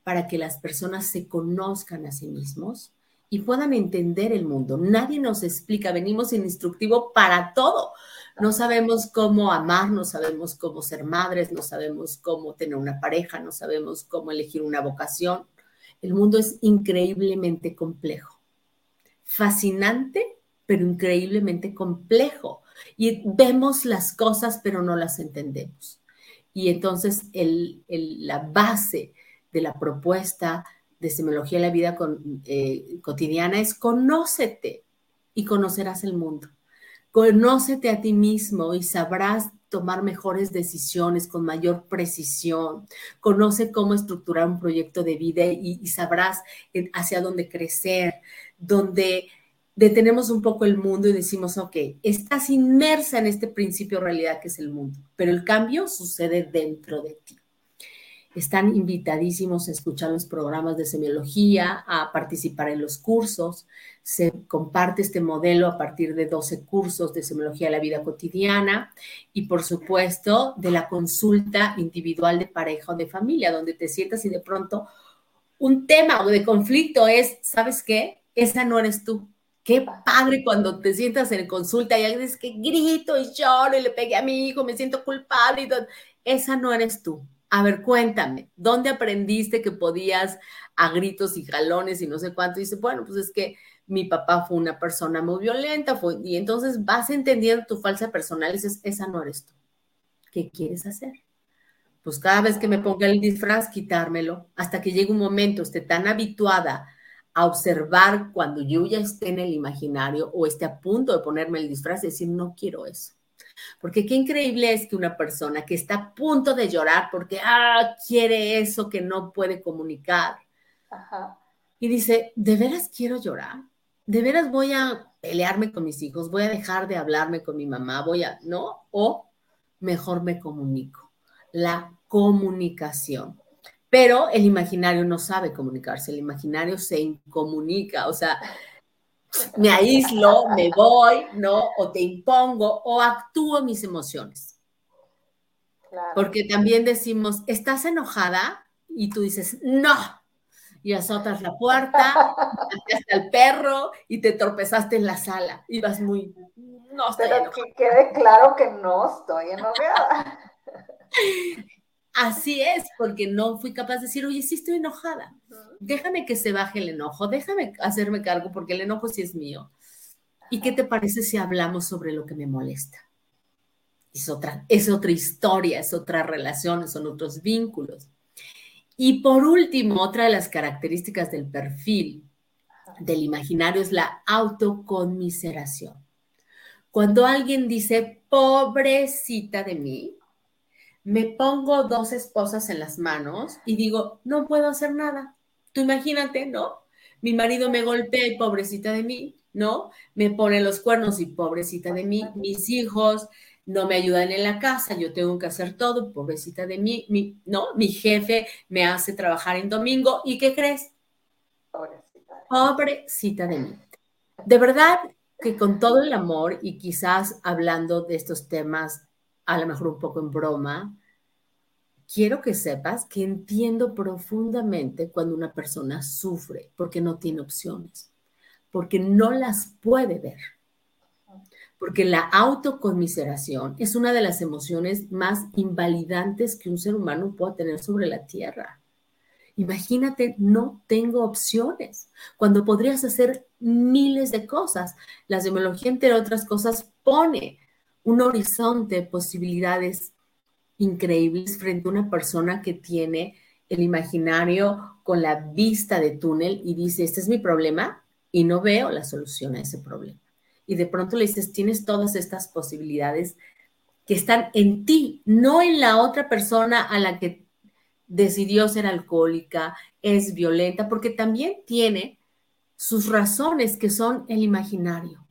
para que las personas se conozcan a sí mismos y puedan entender el mundo. Nadie nos explica, venimos sin instructivo para todo. No sabemos cómo amar, no sabemos cómo ser madres, no sabemos cómo tener una pareja, no sabemos cómo elegir una vocación el mundo es increíblemente complejo, fascinante, pero increíblemente complejo. Y vemos las cosas, pero no las entendemos. Y entonces la base de la propuesta de semiología de la vida eh, cotidiana es conócete y conocerás el mundo. Conócete a ti mismo y sabrás tomar mejores decisiones con mayor precisión, conoce cómo estructurar un proyecto de vida y, sabrás hacia dónde crecer, donde detenemos un poco el mundo y decimos, ok, estás inmersa en este principio realidad que es el mundo, pero el cambio sucede dentro de ti. Están invitadísimos a escuchar los programas de semiología, a participar en los cursos. Se comparte este modelo a partir de 12 cursos de semiología de la vida cotidiana y, por supuesto, de la consulta individual de pareja o de familia, donde te sientas y de pronto un tema de conflicto es, ¿sabes qué? Esa no eres tú. Qué padre cuando te sientas en consulta y alguien dice que grito y lloro y le pegué a mi hijo, me siento culpable y todo. Esa no eres tú a ver, cuéntame, ¿dónde aprendiste que podías a gritos y jalones y no sé cuánto? Dice, bueno, pues es que mi papá fue una persona muy violenta, fue, y entonces vas entendiendo tu falsa personal y dices, esa no eres tú. ¿Qué quieres hacer? Pues cada vez que me ponga el disfraz, quitármelo, hasta que llegue un momento, esté tan habituada a observar cuando yo ya esté en el imaginario o esté a punto de ponerme el disfraz y decir, no quiero eso. Porque qué increíble es que una persona que está a punto de llorar porque ah, quiere eso que no puede comunicar. Y dice, ¿de veras quiero llorar? ¿De veras voy a pelearme con mis hijos? ¿Voy a dejar de hablarme con mi mamá? ¿Voy a, no? O mejor me comunico. La comunicación. Pero el imaginario no sabe comunicarse, el imaginario se incomunica, o sea, me aíslo, me voy, ¿no? O te impongo o actúo mis emociones. Porque también decimos, ¿estás enojada? Y tú dices, no. Y azotas la puerta, hasta el perro y te tropezaste en la sala. Y vas muy, no estoy Pero que quede claro que no estoy enojada. Así es, porque no fui capaz de decir, oye, sí estoy enojada. Déjame que se baje el enojo, déjame hacerme cargo porque el enojo sí es mío. ¿Y qué te parece si hablamos sobre lo que me molesta? Es otra, es otra historia, es otra relación, son otros vínculos. Y por último, otra de las características del perfil del imaginario es la autoconmiseración. Cuando alguien dice, pobrecita de mí, me pongo dos esposas en las manos y digo, no puedo hacer nada. Tú imagínate, ¿no? Mi marido me golpea y pobrecita de mí, ¿no? Me pone los cuernos y pobrecita de mí. Mis hijos no me ayudan en la casa, yo tengo que hacer todo, pobrecita de mí, mi, ¿no? Mi jefe me hace trabajar en domingo y ¿qué crees? Pobrecita. Pobrecita de mí. De verdad que con todo el amor y quizás hablando de estos temas a lo mejor un poco en broma, quiero que sepas que entiendo profundamente cuando una persona sufre porque no tiene opciones, porque no las puede ver. Porque la autoconmiseración es una de las emociones más invalidantes que un ser humano pueda tener sobre la tierra. Imagínate, no tengo opciones, cuando podrías hacer miles de cosas. La semiología, entre otras cosas, pone un horizonte de posibilidades increíbles frente a una persona que tiene el imaginario con la vista de túnel y dice, este es mi problema y no veo la solución a ese problema. Y de pronto le dices, tienes todas estas posibilidades que están en ti, no en la otra persona a la que decidió ser alcohólica, es violenta, porque también tiene sus razones que son el imaginario.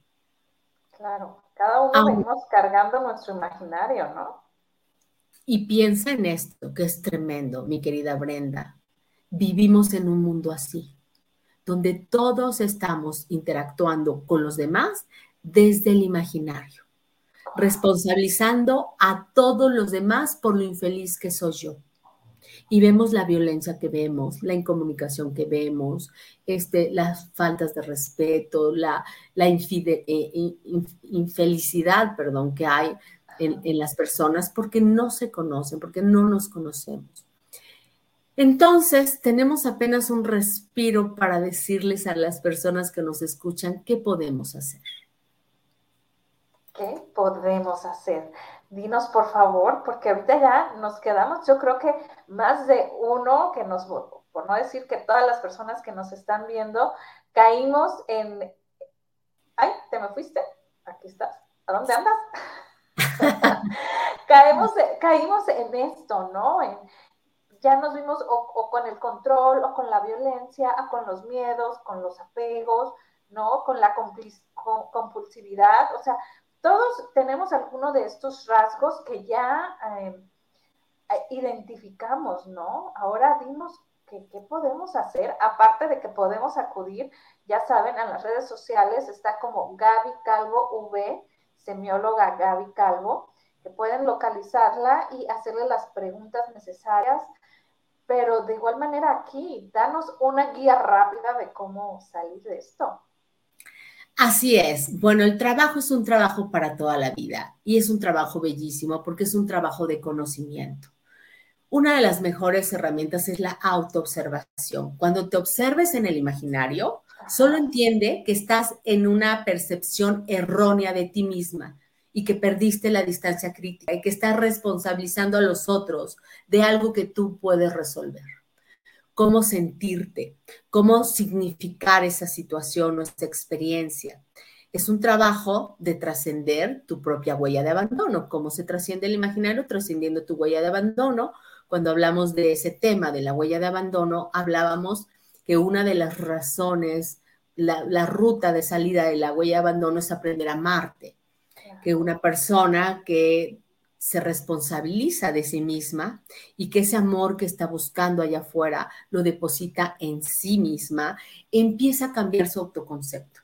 Claro. Cada uno venimos cargando nuestro imaginario, ¿no? Y piensa en esto, que es tremendo, mi querida Brenda. Vivimos en un mundo así, donde todos estamos interactuando con los demás desde el imaginario, responsabilizando a todos los demás por lo infeliz que soy yo y vemos la violencia que vemos, la incomunicación que vemos, este, las faltas de respeto, la, la eh, infelicidad perdón, que hay en, en las personas porque no se conocen, porque no nos conocemos. Entonces, tenemos apenas un respiro para decirles a las personas que nos escuchan qué podemos hacer. ¿Qué podemos hacer? Dinos por favor, porque ahorita ya nos quedamos, yo creo que más de uno que nos, por no decir que todas las personas que nos están viendo, caímos en... Ay, ¿te me fuiste? Aquí estás. ¿A dónde andas? Caemos, caímos en esto, ¿no? ya nos vimos o, con el control, o con la violencia, o con los miedos, con los apegos, ¿no? Con la compulsividad, o sea, todos tenemos alguno de estos rasgos que ya eh, identificamos, ¿no? Ahora dimos ¿Qué, podemos hacer? Aparte de que podemos acudir, ya saben, en las redes sociales está como Gaby Calvo V, semióloga Gaby Calvo, que pueden localizarla y hacerle las preguntas necesarias. Pero de igual manera aquí, danos una guía rápida de cómo salir de esto. Así es. Bueno, el trabajo es un trabajo para toda la vida y es un trabajo bellísimo porque es un trabajo de conocimiento. Una de las mejores herramientas es la autoobservación. Cuando te observes en el imaginario, solo entiende que estás en una percepción errónea de ti misma y que perdiste la distancia crítica y que estás responsabilizando a los otros de algo que tú puedes resolver. Cómo sentirte, cómo significar esa situación o esa experiencia. Es un trabajo de trascender tu propia huella de abandono. ¿Cómo se trasciende el imaginario? Trascendiendo tu huella de abandono cuando hablamos de ese tema de la huella de abandono, hablábamos que una de las razones, la, ruta de salida de la huella de abandono es aprender a amarte, que una persona que se responsabiliza de sí misma y que ese amor que está buscando allá afuera lo deposita en sí misma, empieza a cambiar su autoconcepto.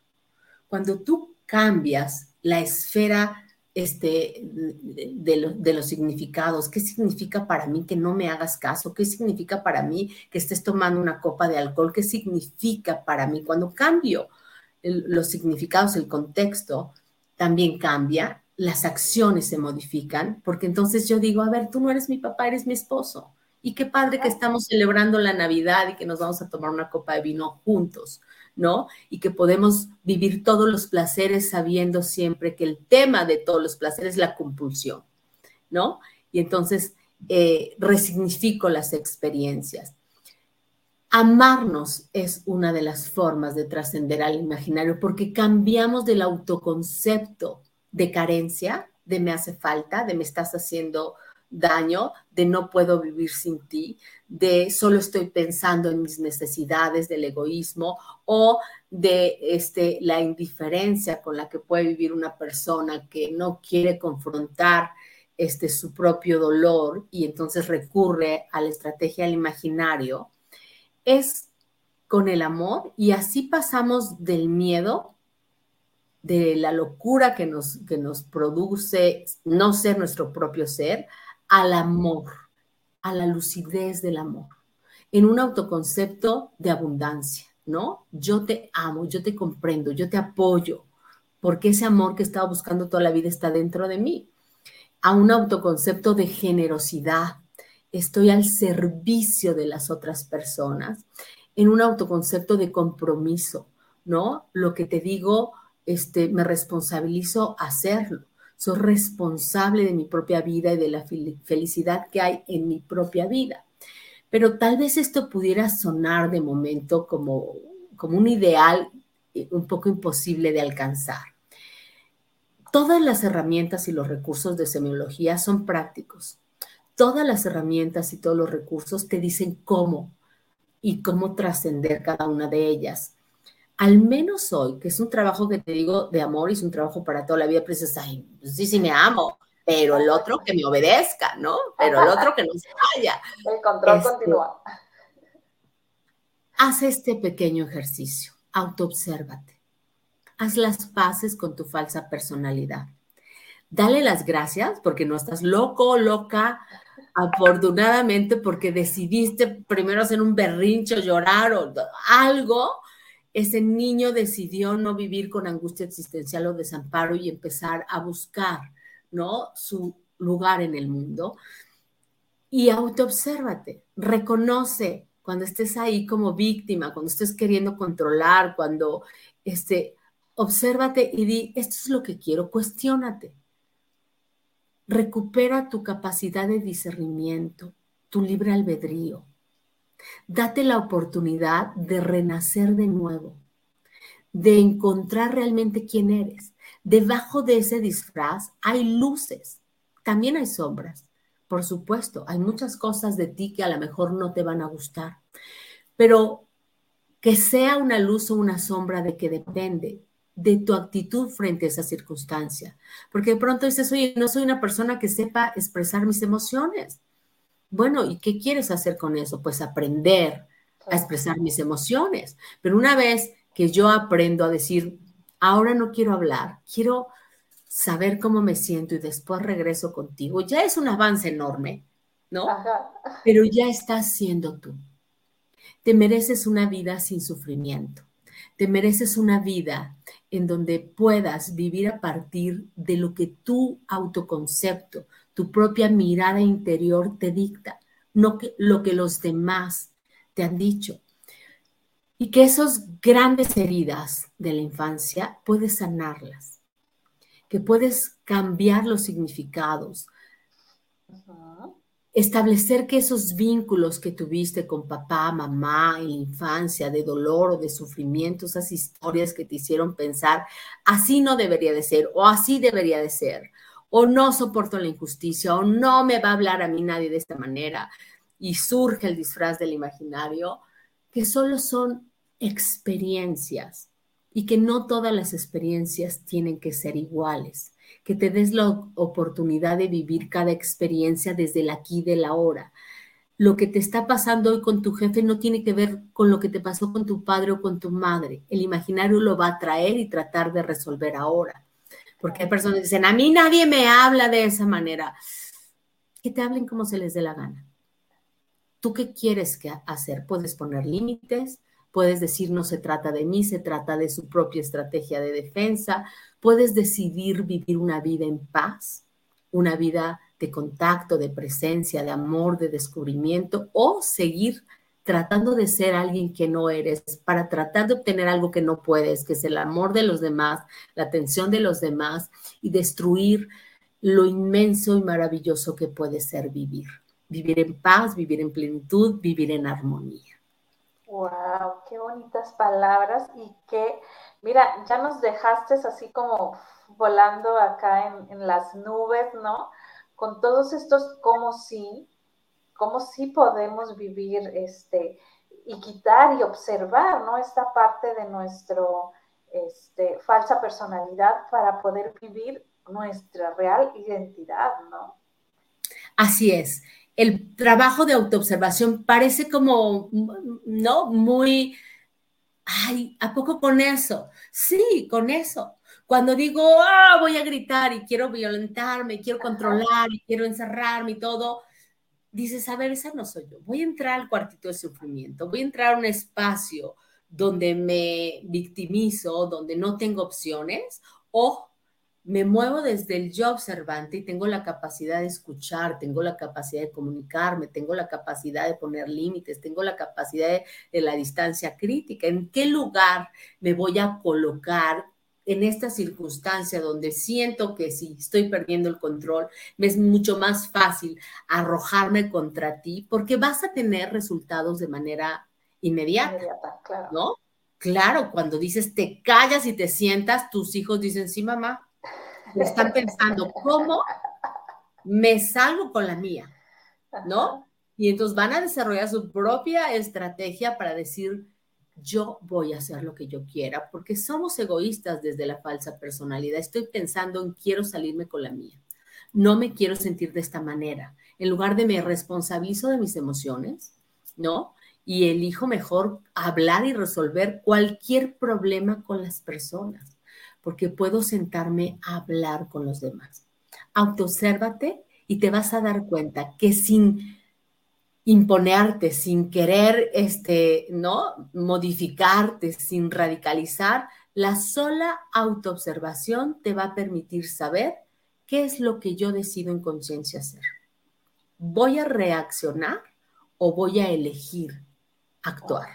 Cuando tú cambias la esfera este, de, los significados. ¿Qué significa para mí que no me hagas caso? ¿Qué significa para mí que estés tomando una copa de alcohol? ¿Qué significa para mí? Cuando cambio los significados, el contexto también cambia, las acciones se modifican, porque entonces yo digo, a ver, tú no eres mi papá, eres mi esposo. Y qué padre que estamos celebrando la Navidad y que nos vamos a tomar una copa de vino juntos. ¿no? Y que podemos vivir todos los placeres sabiendo siempre que el tema de todos los placeres es la compulsión, ¿no? Y entonces eh, resignifico las experiencias. Amarnos es una de las formas de trascender al imaginario porque cambiamos del autoconcepto de carencia, de me hace falta, de me estás haciendo daño, de no puedo vivir sin ti, de solo estoy pensando en mis necesidades, del egoísmo o de este, la indiferencia con la que puede vivir una persona que no quiere confrontar este, su propio dolor y entonces recurre a la estrategia del imaginario, es con el amor y así pasamos del miedo, de la locura que nos, que nos produce no ser nuestro propio ser, al amor, a la lucidez del amor, en un autoconcepto de abundancia, ¿no? Yo te amo, yo te comprendo, yo te apoyo, porque ese amor que he estado buscando toda la vida está dentro de mí. A un autoconcepto de generosidad, estoy al servicio de las otras personas, en un autoconcepto de compromiso, ¿no? Lo que te digo, este, me responsabilizo hacerlo soy responsable de mi propia vida y de la felicidad que hay en mi propia vida. Pero tal vez esto pudiera sonar de momento como, como un ideal eh, un poco imposible de alcanzar. Todas las herramientas y los recursos de semiología son prácticos. Todas las herramientas y todos los recursos te dicen cómo y cómo trascender cada una de ellas al menos hoy, que es un trabajo que te digo de amor y es un trabajo para toda la vida, pues dices, ay, pues sí, sí me amo, pero el otro que me obedezca, ¿no? Pero el otro que no se vaya. El control este, continúa. Haz este pequeño ejercicio, autoobsérvate. Haz las paces con tu falsa personalidad. Dale las gracias porque no estás loco, loca, afortunadamente porque decidiste primero hacer un berrincho, llorar o algo ese niño decidió no vivir con angustia existencial o desamparo y empezar a buscar, ¿no? Su lugar en el mundo. Y autoobsérvate, reconoce cuando estés ahí como víctima, cuando estés queriendo controlar, cuando este, obsérvate y di, esto es lo que quiero, cuestiónate. Recupera tu capacidad de discernimiento, tu libre albedrío Date la oportunidad de renacer de nuevo, de encontrar realmente quién eres. Debajo de ese disfraz hay luces, también hay sombras. Por supuesto, hay muchas cosas de ti que a lo mejor no te van a gustar, pero que sea una luz o una sombra de que depende de tu actitud frente a esa circunstancia. Porque de pronto dices, oye, no soy una persona que sepa expresar mis emociones. Bueno, ¿y qué quieres hacer con eso? Pues aprender a expresar mis emociones. Pero una vez que yo aprendo a decir, ahora no quiero hablar, quiero saber cómo me siento y después regreso contigo, ya es un avance enorme, ¿no? Pero ya estás siendo tú. Te mereces una vida sin sufrimiento. Te mereces una vida en donde puedas vivir a partir de lo que tu autoconcepto, tu propia mirada interior te dicta, no que, lo que los demás te han dicho. Y que esas grandes heridas de la infancia puedes sanarlas, que puedes cambiar los significados, establecer que esos vínculos que tuviste con papá, mamá en la infancia, de dolor o de sufrimiento, esas historias que te hicieron pensar, así no debería de ser o así debería de ser, o no soporto la injusticia o no me va a hablar a mí nadie de esta manera, y surge el disfraz del imaginario, que solo son experiencias y que no todas las experiencias tienen que ser iguales, que te des la oportunidad de vivir cada experiencia desde el aquí y del ahora. Lo que te está pasando hoy con tu jefe no tiene que ver con lo que te pasó con tu padre o con tu madre. El imaginario lo va a traer y tratar de resolver ahora. Porque hay personas que dicen, a mí nadie me habla de esa manera. Que te hablen como se les dé la gana. ¿Tú qué quieres hacer? Puedes poner límites, puedes decir no se trata de mí, se trata de su propia estrategia de defensa, puedes decidir vivir una vida en paz, una vida de contacto, de presencia, de amor, de descubrimiento o seguir tratando de ser alguien que no eres para tratar de obtener algo que no puedes, que es el amor de los demás, la atención de los demás y destruir lo inmenso y maravilloso que puede ser vivir vivir en paz, vivir en plenitud, vivir en armonía. Wow, qué bonitas palabras y que, mira, ya nos dejaste así como volando acá en, las nubes, ¿no? Con todos estos cómo sí, cómo sí podemos vivir este y quitar y observar, ¿no? Esta parte de nuestro este, falsa personalidad para poder vivir nuestra real identidad, ¿no? Así es el trabajo de autoobservación parece como, ¿no? Muy, ay, ¿a poco con eso? Sí, con eso. Cuando digo, ah, voy a gritar y quiero violentarme, y quiero controlar y quiero encerrarme y todo, dices, a ver, esa no soy yo. Voy a entrar al cuartito de sufrimiento, voy a entrar a un espacio donde me victimizo, donde no tengo opciones, o me muevo desde el yo observante y tengo la capacidad de escuchar, tengo la capacidad de comunicarme, tengo la capacidad de poner límites, tengo la capacidad de, la distancia crítica. ¿En qué lugar me voy a colocar en esta circunstancia donde siento que si estoy perdiendo el control, me es mucho más fácil arrojarme contra ti porque vas a tener resultados de manera inmediata, claro. ¿no? Claro, cuando dices te callas y te sientas, tus hijos dicen, sí, mamá, están pensando, ¿cómo me salgo con la mía? ¿No? Y entonces van a desarrollar su propia estrategia para decir, yo voy a hacer lo que yo quiera, porque somos egoístas desde la falsa personalidad. Estoy pensando en quiero salirme con la mía. No me quiero sentir de esta manera. En lugar de me responsabilizo de mis emociones, ¿no? Y elijo mejor hablar y resolver cualquier problema con las personas porque puedo sentarme a hablar con los demás. Autoobsérvate y te vas a dar cuenta que sin imponerte, sin querer este, ¿no? modificarte, sin radicalizar, la sola autoobservación te va a permitir saber qué es lo que yo decido en conciencia hacer. ¿Voy a reaccionar o voy a elegir actuar?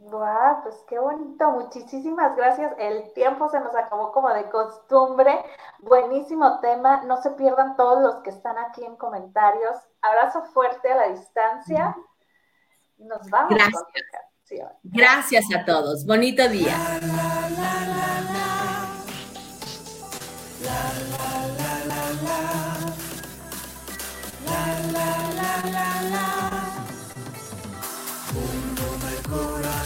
Wow, pues qué bonito, muchísimas gracias. El tiempo se nos acabó como de costumbre. Buenísimo tema, no se pierdan todos los que están aquí en comentarios. Abrazo fuerte a la distancia. Nos vamos. Gracias. Con gracias a todos. Bonito día. La, la, la,